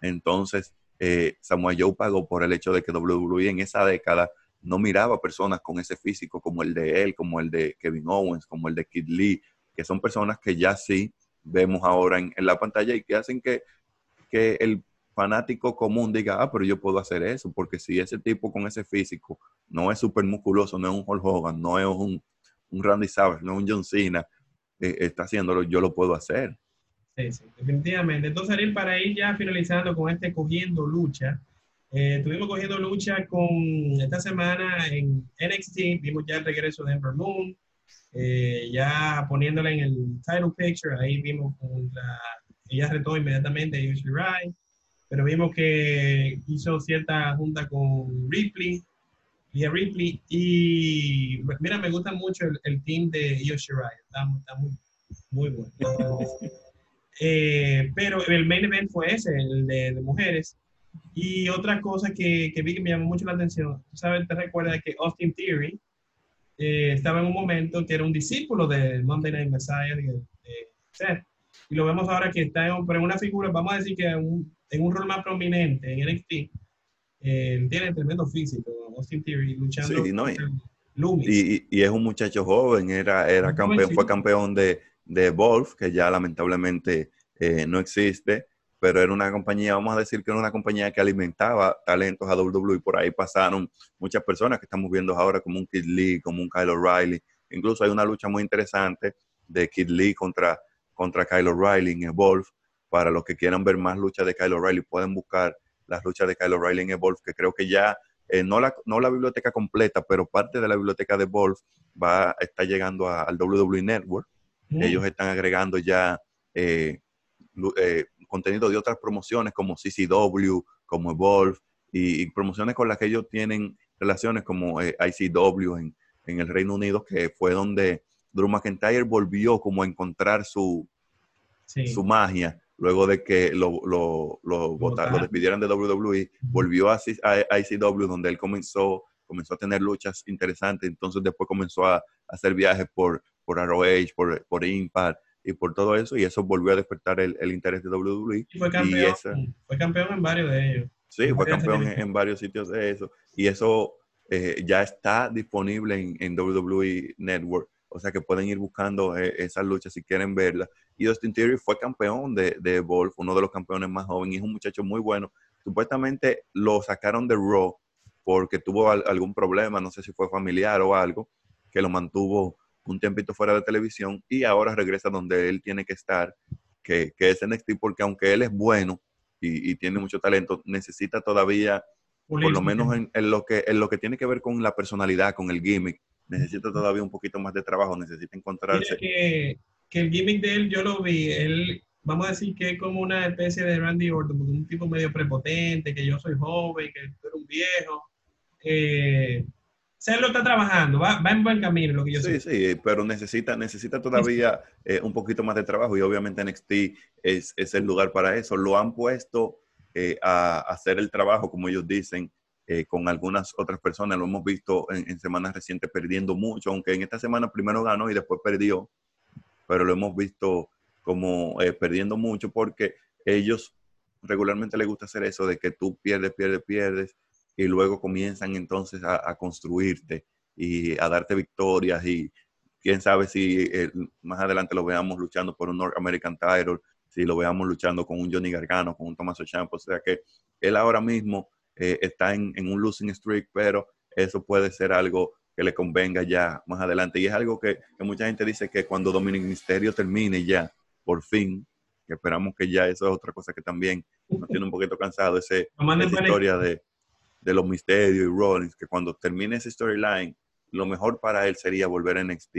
Entonces, eh, Samoa Joe pagó por el hecho de que WWE en esa década no miraba personas con ese físico como el de él, como el de Kevin Owens, como el de Kid Lee, que son personas que ya sí vemos ahora en la pantalla y que hacen que que el fanático común diga, ah, pero yo puedo hacer eso, porque si ese tipo con ese físico no es súper musculoso, no es un Hulk Hogan, no es un, un Randy Savage, no es un John Cena, eh, está haciéndolo, yo lo puedo hacer. Sí, sí, definitivamente. Entonces, Ariel, para ir ya finalizando con este Cogiendo Lucha, eh, estuvimos cogiendo lucha con esta semana en NXT, vimos ya el regreso de Ember Moon, eh, ya poniéndola en el title picture, ahí vimos contra ella retó inmediatamente a Yoshi Rai, pero vimos que hizo cierta junta con Ripley, y a Ripley, y mira, me gusta mucho el, team de Yoshi Rai, está, muy, muy bueno. Eh, pero el main event fue ese, el de, mujeres. Y otra cosa que, que, vi que me llamó mucho la atención, tú sabes, te recuerdas que Austin Theory eh, estaba en un momento que era un discípulo de Monday Night Messiah, de, de Seth y lo vemos ahora que está en, una figura, vamos a decir que en un rol más prominente en NXT, eh, tiene tremendo físico, Austin Theory, luchando sí, no, y, y, es un muchacho joven, era, era campeón, fue campeón de, de Wolf, que ya lamentablemente eh, no existe, pero era una compañía, vamos a decir que era una compañía que alimentaba talentos a WWE y por ahí pasaron muchas personas que estamos viendo ahora como un Kid Lee, como un Kyle O'Reilly. Incluso hay una lucha muy interesante de Kid Lee contra contra Kyle O'Reilly en Evolve. Para los que quieran ver más luchas de Kyle O'Reilly, pueden buscar las luchas de Kyle O'Reilly en Evolve, que creo que ya, eh, no, la, no la biblioteca completa, pero parte de la biblioteca de Evolve va, está llegando al WWE Network. Mm. Ellos están agregando ya eh, eh, contenido de otras promociones como CCW, como Evolve, y, promociones con las que ellos tienen relaciones como ICW en, en el Reino Unido, que fue donde Drew McIntyre volvió como a encontrar su, su magia luego de que lo, lo, lo, lo despidieran de WWE, volvió a, a, ICW donde él comenzó, comenzó a tener luchas interesantes, entonces después comenzó a, hacer viajes por, por ROH, por, por Impact y por todo eso, y eso volvió a despertar el, el interés de WWE. Y fue campeón, fue campeón en varios de ellos. Sí, fue campeón en, varios sitios de eso, y eso eh, ya está disponible en, en WWE Network o sea que pueden ir buscando eh, esas luchas si quieren verlas. Y Austin Theory fue campeón de, de uno de los campeones más jóvenes, y es un muchacho muy bueno. Supuestamente lo sacaron de Raw porque tuvo algún problema, no sé si fue familiar o algo, que lo mantuvo un tiempito fuera de televisión y ahora regresa donde él tiene que estar, que, que es NXT, porque aunque él es bueno y, tiene mucho talento, necesita todavía, por lo menos en, lo que, en lo que tiene que ver con la personalidad, con el gimmick, necesita todavía un poquito más de trabajo, necesita encontrarse. Que, que, el gimmick de él, yo lo vi, él, vamos a decir que es como una especie de Randy Orton, un tipo medio prepotente, que yo soy joven, que tú eres un viejo. Eh, lo está trabajando, va, va, en buen camino, lo que yo sí, sé. Sí, pero necesita, necesita todavía eh, un poquito más de trabajo y obviamente NXT es, es el lugar para eso. Lo han puesto eh, a hacer el trabajo, como ellos dicen, eh, con algunas otras personas. Lo hemos visto en, semanas recientes perdiendo mucho, aunque en esta semana primero ganó y después perdió, pero lo hemos visto como eh, perdiendo mucho porque ellos regularmente les gusta hacer eso de que tú pierdes, pierdes, pierdes y luego comienzan entonces a, construirte y a darte victorias y quién sabe si eh, más adelante lo veamos luchando por un North American title, si lo veamos luchando con un Johnny Gargano, con un Tommaso Ciampa, o sea que él ahora mismo eh, está en, un losing streak, pero eso puede ser algo que le convenga ya más adelante. Y es algo que, mucha gente dice que cuando Dominic Misterio termine ya, por fin, que esperamos que ya eso es otra cosa que también nos tiene un poquito cansado, ese, esa historia de, de, los misterios y Rollins, que cuando termine ese storyline, lo mejor para él sería volver a NXT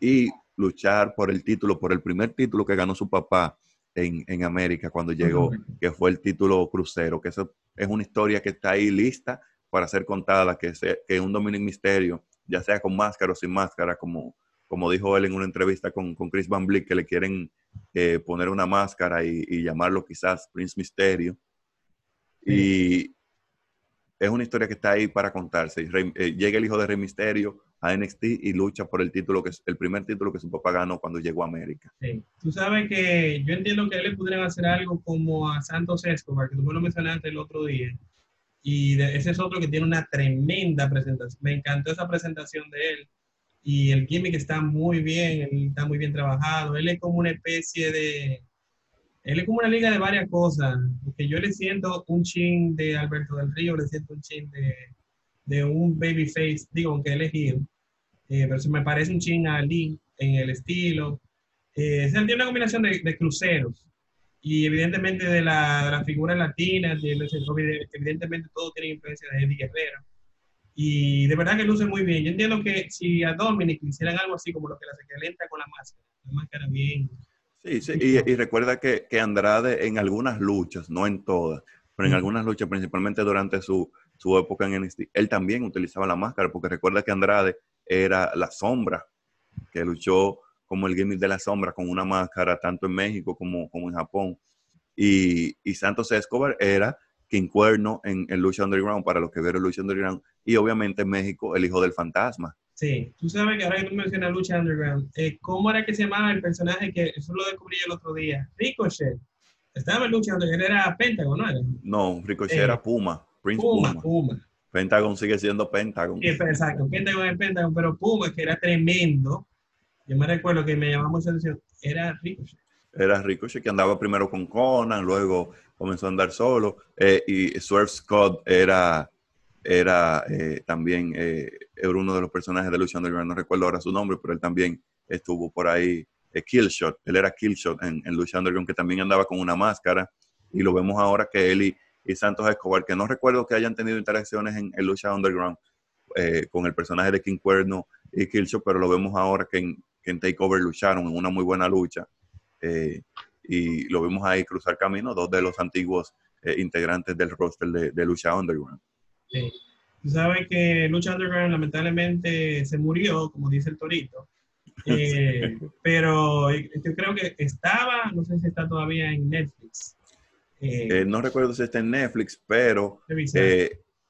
y luchar por el título, por el primer título que ganó su papá en, en América cuando llegó, que fue el título crucero, que eso es una historia que está ahí lista para ser contada, que, es que un Dominic Misterio, ya sea con máscara o sin máscara, como, como dijo él en una entrevista con, con Chris Van Blick, que le quieren eh, poner una máscara y, y, llamarlo quizás Prince Misterio. Es una historia que está ahí para contarse. Eh, llega el hijo de Rey Misterio a NXT y lucha por el título que es el primer título que su papá ganó cuando llegó a América. Sí. Tú sabes que yo entiendo que le pudieran hacer algo como a Santos Escobar, que tú me lo mencionaste el otro día. Y ese es otro que tiene una tremenda presentación. Me encantó esa presentación de él. Y el gimmick está muy bien, está muy bien trabajado. Él es como una especie de, él es como una liga de varias cosas, porque yo le siento un chin de Alberto del Río, le siento un chin de, de un babyface, digo, aunque él es heel, eh, pero se me parece un chin a Lee en el estilo. Eh, se tiene una combinación de, de, cruceros y evidentemente de la, de la figura latina, de, evidentemente todo tiene influencia de Eddie Guerrero. Y de verdad que luce muy bien. Yo entiendo que si a Dominic hicieran algo así como lo que la se calenta con la máscara, la máscara bien Sí, sí, y, recuerda que, Andrade en algunas luchas, no en todas, pero en algunas luchas, principalmente durante su, época en NXT, él también utilizaba la máscara, porque recuerda que Andrade era la sombra, que luchó como el gimmick de la sombra con una máscara tanto en México como, como en Japón. Y, Santos Escobar era King Cuerno en, en Lucha Underground, para los que vieron Lucha Underground, y obviamente en México el hijo del fantasma. Sí, tú sabes que ahora que tú mencionas Lucha Underground, eh, ¿cómo era que se llamaba el personaje que eso lo descubrí el otro día? Ricochet. Estaba en Lucha Underground, era Pentagon, ¿no era? No, Ricochet era Puma, Prince Puma, Puma. Pentagon sigue siendo Pentagon. Sí, exacto, Pentagon es Pentagon, pero Puma, que era tremendo, yo me recuerdo que me llamaba mucha atención, era Ricochet. Era Ricochet que andaba primero con Conan, luego comenzó a andar solo, eh, y Swerve Scott era era eh, también eh, era uno de los personajes de Lucha Underground, no recuerdo ahora su nombre, pero él también estuvo por ahí, eh, Killshot, él era Killshot en, en Lucha Underground, que también andaba con una máscara, y lo vemos ahora que él y, Santos Escobar, que no recuerdo que hayan tenido interacciones en, Lucha Underground con el personaje de King Cuerno y Killshot, pero lo vemos ahora que en, que en Takeover lucharon en una muy buena lucha, y lo vemos ahí cruzar camino, dos de los antiguos integrantes del roster de, de Lucha Underground. Sí. Tú sabes que Lucha Underground lamentablemente se murió, como dice el Torito. Eh, pero yo creo que estaba, no sé si está todavía en Netflix. Eh, no recuerdo si está en Netflix, pero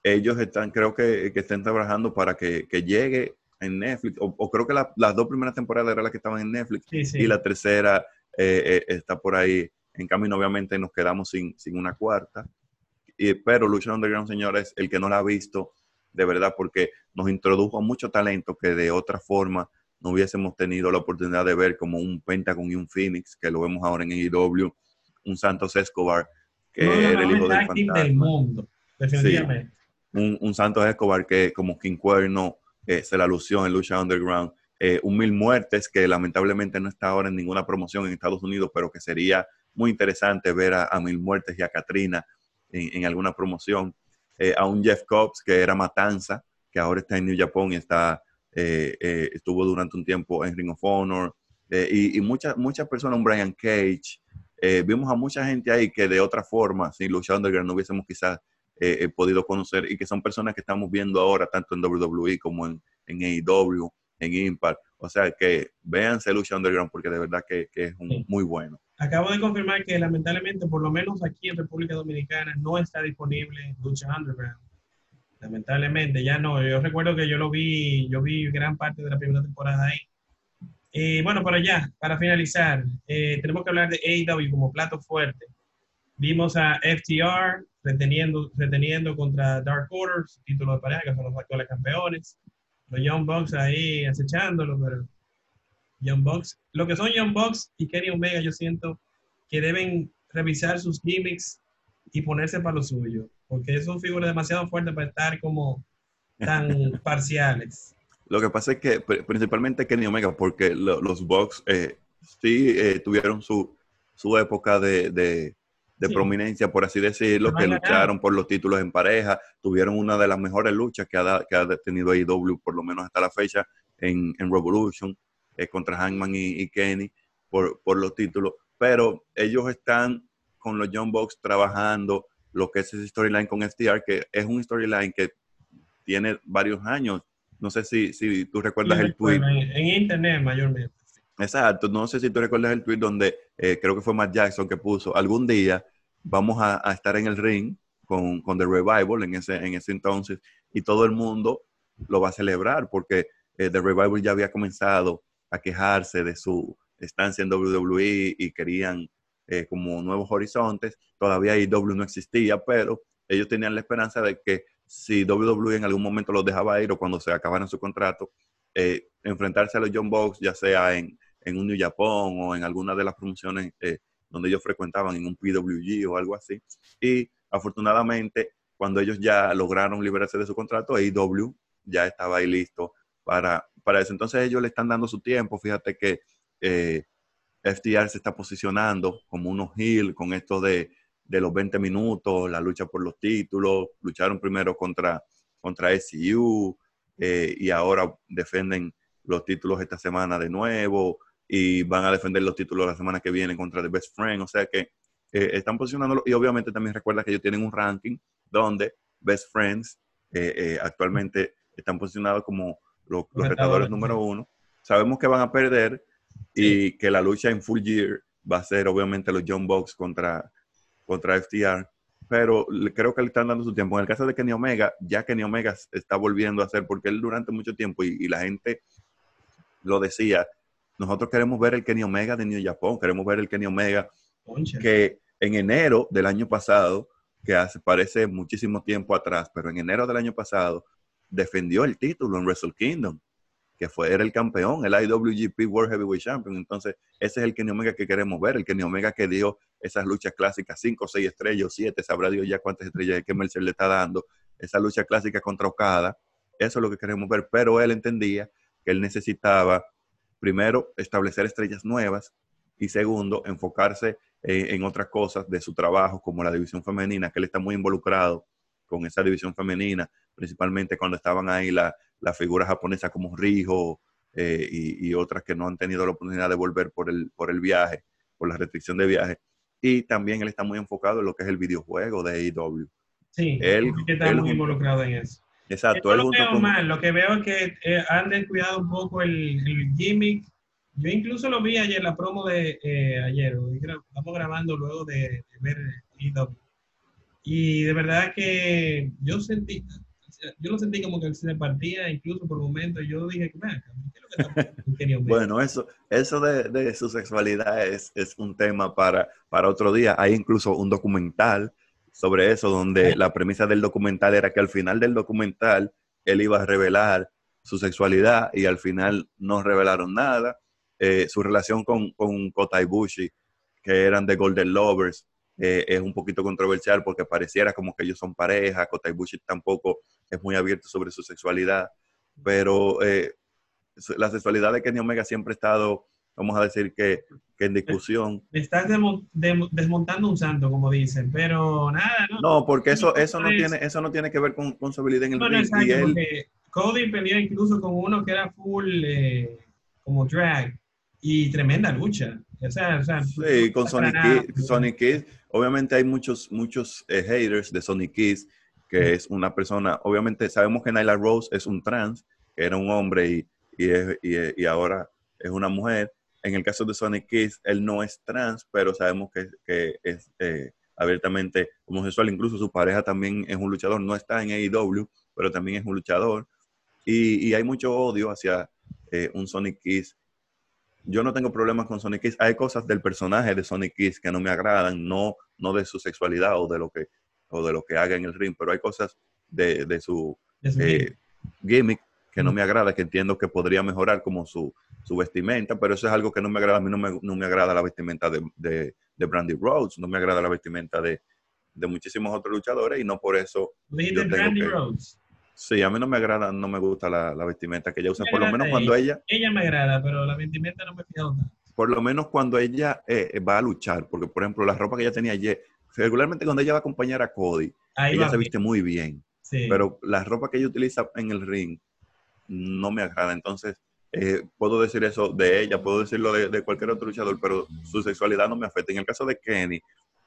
ellos están, creo que, que están trabajando para que, que llegue en Netflix, o, creo que las dos primeras temporadas eran las que estaban en Netflix y la tercera está por ahí en camino. Obviamente nos quedamos sin, sin una cuarta, y, pero Lucha Underground, señores, el que no la ha visto, de verdad, porque nos introdujo mucho talento que de otra forma no hubiésemos tenido la oportunidad de ver como un Pentagon y un Phoenix, que lo vemos ahora en AEW, un Santos Escobar, que era el hijo del fantasma. del mundo, definitivamente. un, Santos Escobar que como King Cuerno eh, se la lució en Lucha Underground, eh, un Mil Muertes que lamentablemente no está ahora en ninguna promoción en Estados Unidos, pero que sería muy interesante ver a, Mil Muertes y a Katrina en alguna promoción. Eh, a un Jeff Cobbs que era Matanza, que ahora está en New Japan y está, eh, eh, estuvo durante un tiempo en Ring of Honor, y, muchas, muchas personas, un Brian Cage, vimos a mucha gente ahí que de otra forma, sin Lucha Underground, no hubiésemos quizás podido conocer y que son personas que estamos viendo ahora tanto en WWE como en, en AEW, en Impact. O sea, que véanse Lucha Underground porque de verdad que, que es muy bueno. Acabo de confirmar que lamentablemente, por lo menos aquí en República Dominicana, no está disponible Lucha Underground. Lamentablemente, ya no. Yo recuerdo que yo lo vi, yo vi gran parte de la primera temporada ahí. Y bueno, para ya, para finalizar, eh, tenemos que hablar de AEW como plato fuerte. Vimos a FTR reteniendo, reteniendo contra Dark Orders, título de pareja, que son los actuales campeones. Los Young Bucks ahí acechándolo, pero Young Bucks. Lo que son Young Bucks y Kenny Omega, yo siento que deben revisar sus gimmicks y ponerse para lo suyo, porque son figuras demasiado fuertes para estar como tan parciales. Lo que pasa es que principalmente Kenny Omega, porque los Bucks eh, sí eh, tuvieron su, su época de, de, prominencia, por así decirlo, que lucharon por los títulos en pareja, tuvieron una de las mejores luchas que ha, que ha tenido AEW, por lo menos hasta la fecha, en, en Revolution. Eh, contra Hangman y, Kenny por, por, los títulos, pero ellos están con los John Box trabajando lo que es ese storyline con FTR, que es un storyline que tiene varios años. No sé si, si tú recuerdas el tweet. En, internet mayormente. Exacto, no sé si tú recuerdas el tweet donde eh, creo que fue Matt Jackson que puso, algún día vamos a, estar en el ring con, con, The Revival en ese, en ese entonces y todo el mundo lo va a celebrar porque eh, The Revival ya había comenzado quejarse de su estancia en WWE y querían eh, como nuevos horizontes. Todavía IW no existía, pero ellos tenían la esperanza de que si WWE en algún momento los dejaba ir o cuando se acabaran su contrato, eh, enfrentarse a los John Box, ya sea en, en, un New Japan o en alguna de las promociones eh, donde ellos frecuentaban, en un PWG o algo así. Y afortunadamente, cuando ellos ya lograron liberarse de su contrato, AEW ya estaba ahí listo para para eso. Entonces ellos le están dando su tiempo. Fíjate que eh, FTR se está posicionando como unos heel con esto de, los 20 minutos, la lucha por los títulos. Lucharon primero contra, contra eh, y ahora defienden los títulos esta semana de nuevo y van a defender los títulos la semana que viene contra The Best Friend. O sea que eh, están posicionándolo y obviamente también recuerda que ellos tienen un ranking donde Best Friends actualmente están posicionados como los, retadores número uno. Sabemos que van a perder y que la lucha en Full Gear va a ser obviamente los John Box contra, contra FTR, pero creo que le están dando su tiempo. En el caso de Kenny Omega, ya Kenny Omega está volviendo a hacer, porque él durante mucho tiempo, y, la gente lo decía, nosotros queremos ver el Kenny Omega de New Japan, queremos ver el Kenny Omega que en enero del año pasado, que hace, parece muchísimo tiempo atrás, pero en enero del año pasado, defendió el título en Wrestle Kingdom, que fue, era el campeón, el IWGP World Heavyweight Champion. Entonces, ese es el Kenny Omega que queremos ver, el Kenny Omega que dio esas luchas clásicas, 5, 6 estrellas, 7, sabrá Dios ya cuántas estrellas que Mercer le está dando, esa lucha clásica contra Okada, eso es lo que queremos ver, pero él entendía que él necesitaba, primero, establecer estrellas nuevas y segundo, enfocarse en, en otras cosas de su trabajo, como la división femenina, que él está muy involucrado con esa división femenina, principalmente cuando estaban ahí las la figuras japonesas como Rijo eh, y, otras que no han tenido la oportunidad de volver por el, por el viaje, por la restricción de viaje. Y también él está muy enfocado en lo que es el videojuego de AEW. Sí, él, está muy involucrado en eso. Exacto. lo, veo mal, lo que veo es que eh, han descuidado un poco el, gimmick Yo incluso lo vi ayer, la promo de eh, ayer, estamos grabando luego de, ver EW. Y de verdad que yo sentí, yo lo sentí como que se partía incluso por momentos. Yo dije, ¿qué Bueno, eso, eso de, de su sexualidad es, es, un tema para, para otro día. Hay incluso un documental sobre eso, donde la premisa del documental era que al final del documental él iba a revelar su sexualidad y al final no revelaron nada. Eh, su relación con, con Kota Ibushi, que eran de Golden Lovers, eh, es un poquito controversial porque pareciera como que ellos son pareja. Kota Ibushi tampoco es muy abierto sobre su sexualidad, pero eh, la sexualidad de Kenny Omega siempre ha estado, vamos a decir que, que en discusión. estás desmontando un santo, como dicen, pero nada, ¿no? No, porque eso, eso, no, tiene, eso no tiene que ver con, con su habilidad en el ring. y él... Cody peleó incluso con uno que era full como drag y tremenda lucha. O sea, o sea, sí, con Sonic Kiss, Sonic Kiss, obviamente hay muchos, muchos eh, haters de Sonic Kiss, que es una persona, obviamente sabemos que Nyla Rose es un trans, que era un hombre y, y, y, y ahora es una mujer. En el caso de Sonic Kiss, él no es trans, pero sabemos que, que es eh, abiertamente homosexual. Incluso su pareja también es un luchador. No está en AEW, pero también es un luchador. Y, y hay mucho odio hacia eh, un Sonic Kiss yo no tengo problemas con Sonic Kiss. Hay cosas del personaje de Sonic Kiss que no me agradan, no, no de su sexualidad o de lo que, o de lo que haga en el ring, pero hay cosas de, de su eh, gimmick que no me agrada, que entiendo que podría mejorar como su, su, vestimenta, pero eso es algo que no me agrada. A mí no me, no me agrada la vestimenta de, de, de, Brandy Rhodes, no me agrada la vestimenta de, de muchísimos otros luchadores y no por eso. de Brandy Rhodes. Sí, a mí no me agrada, no me gusta la, vestimenta que ella usa, por lo menos cuando ella, ella... me agrada, pero la vestimenta no me fija Por lo menos cuando ella eh, va a luchar, porque por ejemplo la ropa que ella tenía ayer, regularmente cuando ella va a acompañar a Cody, ella se viste muy bien, pero la ropa que ella utiliza en el ring no me agrada, entonces eh, puedo decir eso de ella, puedo decirlo de, cualquier otro luchador, pero su sexualidad no me afecta. En el caso de Kenny,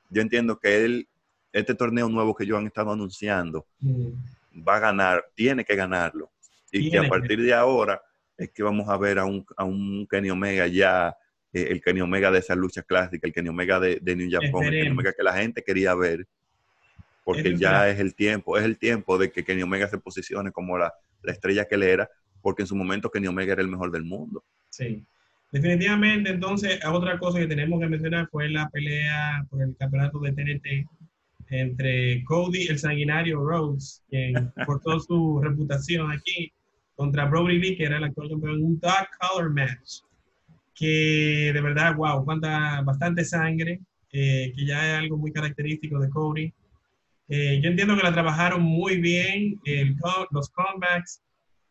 yo entiendo que él, este torneo nuevo que ellos han estado anunciando, mm va a ganar, tiene que ganarlo. Y que a partir de ahora es que vamos a ver a un, a un Kenny Omega ya, eh, el Kenny Omega de esa lucha clásica, el Kenny Omega de, de New Japan, el Kenny Omega que la gente quería ver, porque ya es el tiempo, es el tiempo de que Kenny Omega se posicione como la, la estrella que le era, porque en su momento Kenny Omega era el mejor del mundo. Sí. Definitivamente, entonces, otra cosa que tenemos que mencionar fue la pelea por el campeonato de TNT entre Cody, el sanguinario Rhodes, quien cortó su reputación aquí, contra Brody Lee, que era el actual campeón, un dark color match, que de verdad, wow, cuánta, bastante sangre, eh, que ya es algo muy característico de Cody. Eh, yo entiendo que la trabajaron muy bien, los comebacks.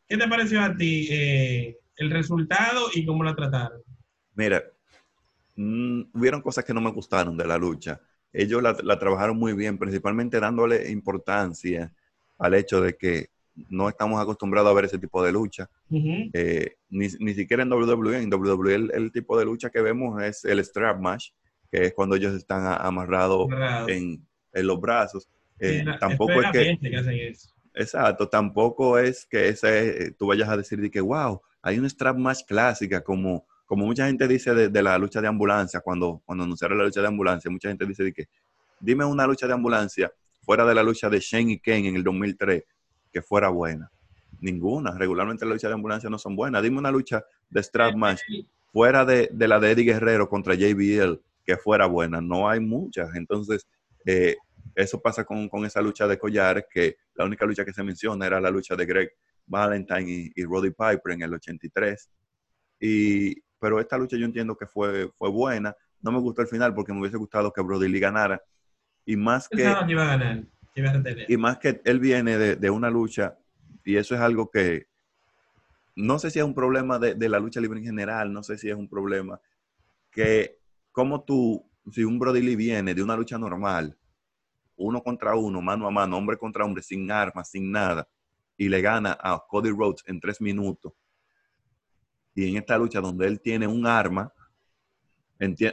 ¿Qué te pareció a ti eh, el resultado y cómo la trataron? Mira, mm, hubieron cosas que no me gustaron de la lucha ellos la, trabajaron muy bien, principalmente dándole importancia al hecho de que no estamos acostumbrados a ver ese tipo de lucha. Eh, ni, siquiera en WWE. En WWE el, tipo de lucha que vemos es el strap match, que es cuando ellos están amarrados en, los brazos. Eh, tampoco es que... Exacto, tampoco es que ese, tú vayas a decir de que, wow, hay un strap match clásica como como mucha gente dice de, la lucha de ambulancia, cuando, cuando anunciaron la lucha de ambulancia, mucha gente dice de que, dime una lucha de ambulancia fuera de la lucha de Shane y Kane en el 2003 que fuera buena. Ninguna. Regularmente las luchas de ambulancia no son buenas. Dime una lucha de strap match fuera de, la de Eddie Guerrero contra JBL que fuera buena. No hay muchas. Entonces, eh, eso pasa con, esa lucha de collares, que la única lucha que se menciona era la lucha de Greg Valentine y, y Roddy Piper en el 83. Y, pero esta lucha yo entiendo que fue, fue buena. No me gustó el final porque me hubiese gustado que Brody Lee ganara. Y más que... y más que él viene de, una lucha, y eso es algo que no sé si es un problema de, la lucha libre en general, no sé si es un problema que como tú, si un Brody Lee viene de una lucha normal, uno contra uno, mano a mano, hombre contra hombre, sin armas, sin nada, y le gana a Cody Rhodes en tres minutos, y en esta lucha donde él tiene un arma,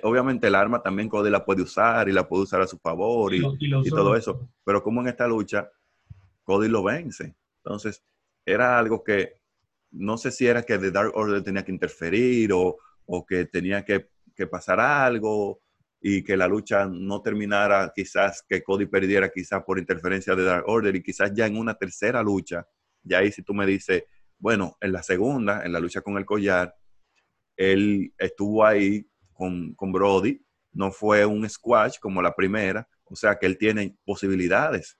obviamente el arma también Cody la puede usar y la puede usar a su favor y, todo eso, pero como en esta lucha Cody lo vence. Entonces, era algo que no sé si era que The Dark Order tenía que interferir o, o que tenía que, que pasar algo y que la lucha no terminara, quizás que Cody perdiera quizás por interferencia de Dark Order y quizás ya en una tercera lucha, ya ahí si tú me dices, bueno, en la segunda, en la lucha con el collar, él estuvo ahí con, con Brody, no fue un squash como la primera, o sea que él tiene posibilidades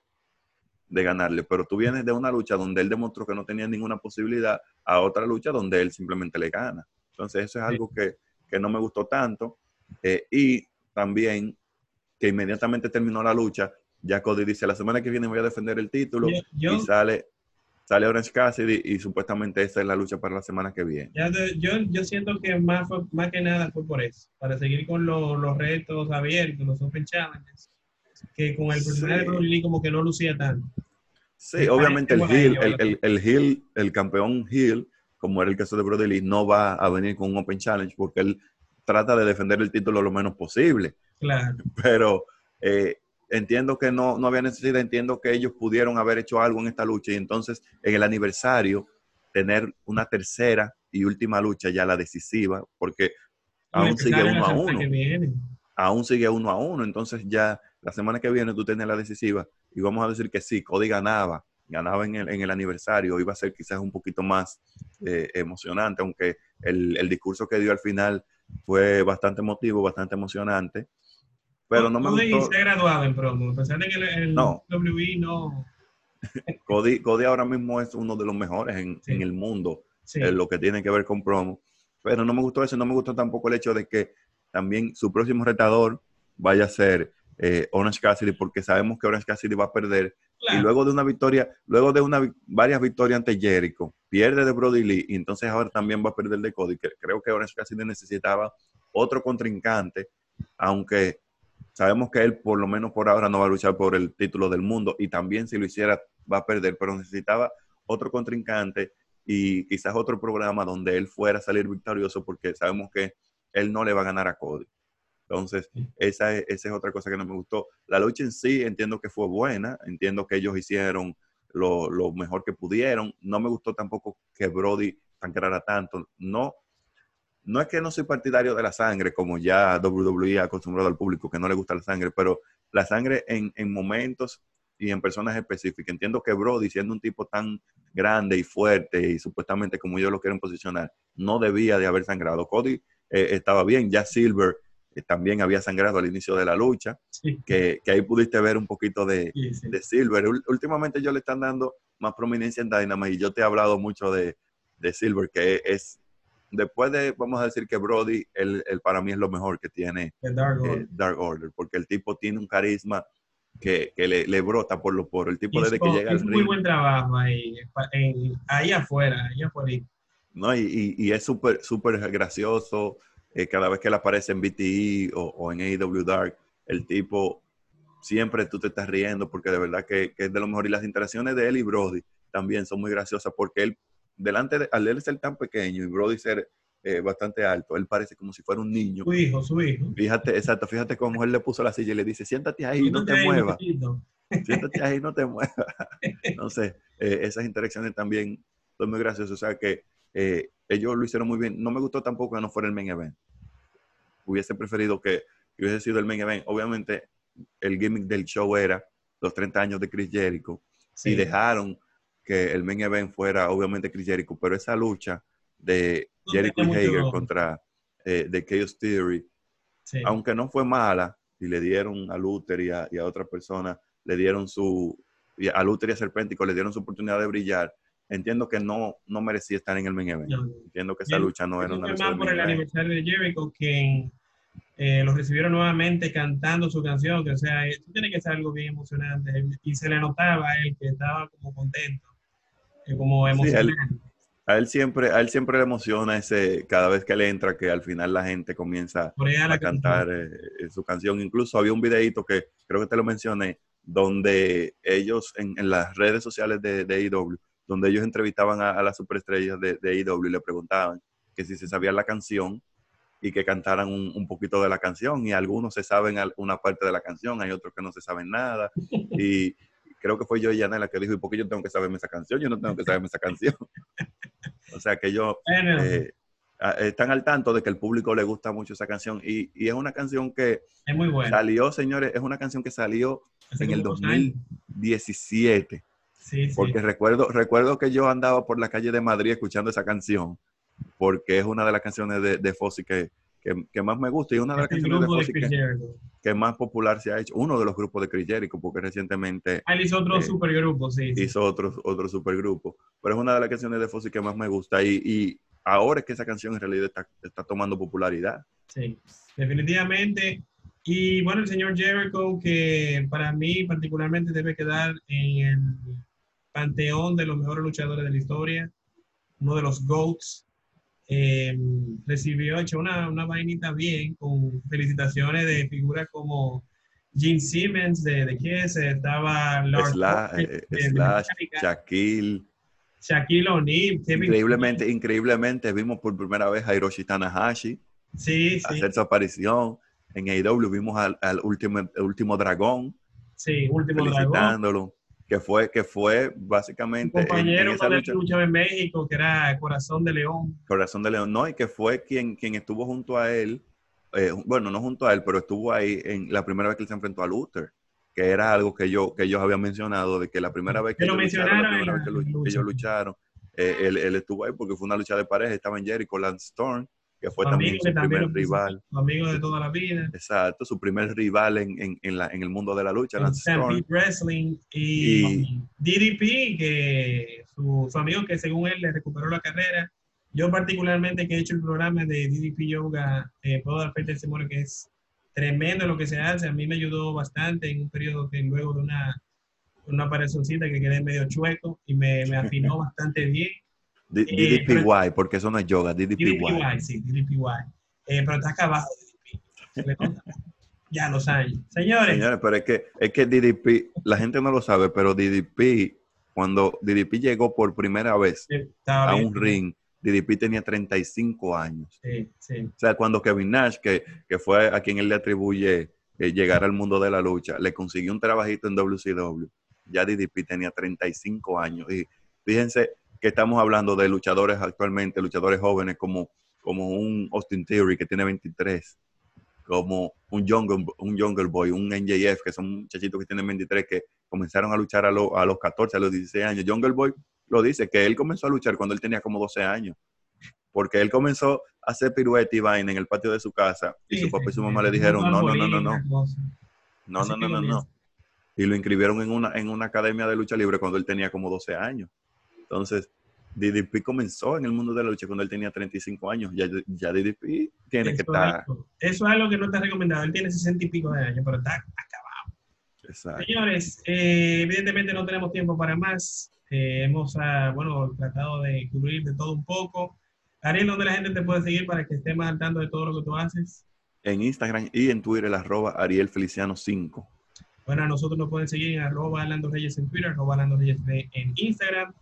de ganarle, pero tú vienes de una lucha donde él demostró que no tenía ninguna posibilidad a otra lucha donde él simplemente le gana. Entonces eso es algo que, que no me gustó tanto. Eh, y también que inmediatamente terminó la lucha, ya Cody dice, la semana que viene voy a defender el título y sale sale Orange Cassidy y supuestamente esa es la lucha para la semana que viene. yo, yo siento que más, más que nada fue por eso, para seguir con los retos abiertos, los Open Challenges, que con el personaje de Brody Lee como que no lucía tanto. Sí, obviamente el heel, el, el, heel, el campeón heel, como era el caso de Brody Lee, no va a venir con un Open Challenge porque él trata de defender el título lo menos posible. Claro. Pero eh, entiendo que no, no había necesidad, entiendo que ellos pudieron haber hecho algo en esta lucha y entonces en el aniversario tener una tercera y última lucha ya la decisiva, porque aún sigue uno a uno. Aún sigue uno a uno, entonces ya la semana que viene tú tienes la decisiva y vamos a decir que sí, Cody ganaba, ganaba en el, en el aniversario, iba a ser quizás un poquito más eh, emocionante, aunque el, el discurso que dio al final fue bastante emotivo, bastante emocionante pero no, me gustó. se ha graduado en promo, a pesar de que el, no. WWE no... Cody, Cody, ahora mismo es uno de los mejores en, en el mundo en lo que tiene que ver con promo. Pero no me gustó eso, no me gustó tampoco el hecho de que también su próximo retador vaya a ser eh, Orange Cassidy, porque sabemos que Orange Cassidy va a perder. Y luego de una victoria, luego de una, varias victorias ante Jericho, pierde de Brody Lee, y entonces ahora también va a perder de Cody. Creo que Orange Cassidy necesitaba otro contrincante, aunque Sabemos que él, por lo menos por ahora, no va a luchar por el título del mundo y también si lo hiciera va a perder, pero necesitaba otro contrincante y quizás otro programa donde él fuera a salir victorioso porque sabemos que él no le va a ganar a Cody. Entonces, esa es, esa es otra cosa que no me gustó. La lucha en sí entiendo que fue buena, entiendo que ellos hicieron lo, lo mejor que pudieron. No me gustó tampoco que Brody sangrara tanto. No, no es que no soy partidario de la sangre, como ya WWE ha acostumbrado al público que no le gusta la sangre, pero la sangre en, momentos y en personas específicas. Entiendo que Brody, siendo un tipo tan grande y fuerte y supuestamente como ellos lo quieren posicionar, no debía de haber sangrado. Cody eh, estaba bien, ya Silver eh, también había sangrado al inicio de la lucha, que, ahí pudiste ver un poquito de, Silver. últimamente ellos le están dando más prominencia en Dynamite y yo te he hablado mucho de, de Silver, que es después de, vamos a decir que Brody, el, para mí es lo mejor que tiene eh, Dark, Order. porque el tipo tiene un carisma que, le, brota por, lo, por el tipo desde que llega al ring. Es muy buen trabajo ahí, ahí afuera, ahí afuera. No, y, y, es súper, súper gracioso. Eh, cada vez que él aparece en BTE o, en AEW Dark, el tipo siempre tú te estás riendo porque de verdad que, que, es de lo mejor. Y las interacciones de él y Brody también son muy graciosas porque él delante de, al él ser tan pequeño y Brody ser eh, bastante alto, él parece como si fuera un niño. Su hijo, su hijo. Fíjate, exacto, fíjate cómo él le puso la silla y le dice, siéntate ahí, no te muevas. Siéntate ahí, no te muevas. Entonces, eh, esas interacciones también son muy graciosas. O sea que eh, ellos lo hicieron muy bien. No me gustó tampoco que no fuera el main event. Hubiese preferido que, hubiese sido el main event. Obviamente, el gimmick del show era los 30 años de Chris Jericho. Y dejaron que el main event fuera obviamente Chris Jericho, pero esa lucha de Jericho y Hager contra eh, The Chaos Theory, aunque no fue mala, y le dieron a Luther y a, otra persona, le dieron su, a Luther y a Serpentico le dieron su oportunidad de brillar, entiendo que no, no merecía estar en el main event. Entiendo que esa lucha no era una lucha. Más por el aniversario de Jericho, que eh, lo recibieron nuevamente cantando su canción, que o sea, esto tiene que ser algo bien emocionante. Y se le notaba a él que estaba como contento como emocionante. a, él, siempre, a él siempre le emociona ese, cada vez que él entra, que al final la gente comienza a cantar eh, eh, su canción. Incluso había un videito que creo que te lo mencioné, donde ellos en, las redes sociales de, de AEW, donde ellos entrevistaban a, las superestrellas de, de AEW y le preguntaban que si se sabía la canción y que cantaran un, un, poquito de la canción y algunos se saben una parte de la canción, hay otros que no se saben nada y, creo que fue yo y Yanela que dijo, ¿y por qué yo tengo que saberme esa canción? Yo no tengo que saberme esa canción. o sea que yo, eh, están al tanto de que el público le gusta mucho esa canción y, y es una canción que es muy buena. salió, señores, es una canción que salió en el 2017. Sí, sí. Porque recuerdo, recuerdo que yo andaba por la calle de Madrid escuchando esa canción, porque es una de las canciones de, de Fossi que, que, más me gusta y una de las canciones de Fossi que, más popular se ha hecho. Uno de los grupos de Chris Jericho, porque recientemente... Él hizo otro eh, supergrupo, sí. Hizo otro, otro supergrupo. Pero es una de las canciones de Fossi que más me gusta y, y ahora es que esa canción en realidad está, está tomando popularidad. Sí, definitivamente. Y bueno, el señor Jericho, que para mí particularmente debe quedar en el panteón de los mejores luchadores de la historia, uno de los GOATs eh, recibió, hecho una, una vainita bien, con felicitaciones de figuras como Gene Simmons de, de Kiss, estaba Lars eh, Slash, Shaquille. Shaquille O'Neal. Increíblemente, increíblemente vimos por primera vez a Hiroshi Tanahashi sí, hacer su aparición. En AEW vimos al, al último, último dragón. Sí, último felicitándolo que fue, que fue básicamente... Un compañero en, esa lucha, en México, que era Corazón de León. Corazón de León, no, y que fue quien, quien estuvo junto a él, eh, bueno, no junto a él, pero estuvo ahí en la primera vez que él se enfrentó a Luther, que era algo que yo que ellos habían mencionado, de que la primera vez que, ellos, lucharon, eh, él, él, estuvo ahí porque fue una lucha de pareja, estaba en Jericho, Lance Storm, que fue también su primer rival. Su amigo de toda la vida. Exacto, su primer rival en, en, en, la, en el mundo de la lucha. En Wrestling y, DDP, que su, su, amigo que según él le recuperó la carrera. Yo particularmente que he hecho el programa de DDP Yoga, eh, puedo dar fe de testimonio que es tremendo lo que se hace. A mí me ayudó bastante en un periodo que luego de una, una que quedé medio chueco y me, me afinó bastante bien DDPY, porque eso no es yoga, DDPY. DDPY, sí, DDPY. Eh, pero está acá abajo DDP. ya los años. Señores. Señores, pero es que, es que DDP, la gente no lo sabe, pero DDP, cuando DDP llegó por primera vez a un ring, DDP tenía 35 años. Sí, sí. O sea, cuando Kevin Nash, que, que fue a quien él le atribuye eh, llegar al mundo de la lucha, le consiguió un trabajito en WCW, ya DDP tenía 35 años. Y fíjense, que estamos hablando de luchadores actualmente, luchadores jóvenes como, como un Austin Theory que tiene 23, como un Jungle, un jungle Boy, un NJF, que son muchachitos que tienen 23, que comenzaron a luchar a, lo, a los 14, a los 16 años. Jungle Boy lo dice, que él comenzó a luchar cuando él tenía como 12 años, porque él comenzó a hacer pirueta y vaina en el patio de su casa y su papá y su mamá le dijeron, no, no, no, no, no. No, no, no, no, no. Y lo inscribieron en una, en una academia de lucha libre cuando él tenía como 12 años. Entonces, DDP comenzó en el mundo de la lucha cuando él tenía 35 años. Ya, ya DDP tiene que estar. Eso es algo que no está recomendado. Él tiene 60 y pico de años, pero está acabado. Exacto. Señores, eh, evidentemente no tenemos tiempo para más. Eh, hemos, ah, bueno, tratado de cubrir de todo un poco. Ariel, ¿dónde la gente te puede seguir para que esté más al tanto de todo lo que tú haces? En Instagram y en Twitter, el arroba Ariel Feliciano 5. Bueno, a nosotros nos pueden seguir en arroba Lando Reyes en Twitter, arroba Lando Reyes en Instagram.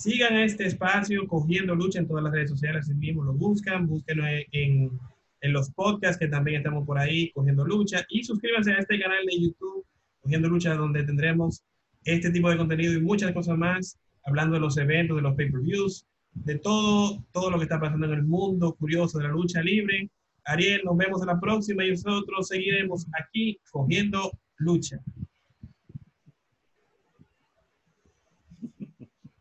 Sigan este espacio, Cogiendo Lucha en todas las redes sociales, si mismo lo buscan, búsquenlo en, en, los podcasts que también estamos por ahí, Cogiendo Lucha, y suscríbanse a este canal de YouTube, Cogiendo Lucha, donde tendremos este tipo de contenido y muchas cosas más, hablando de los eventos, de los pay-per-views, de todo, todo lo que está pasando en el mundo curioso de la lucha libre. Ariel, nos vemos en la próxima y nosotros seguiremos aquí cogiendo lucha.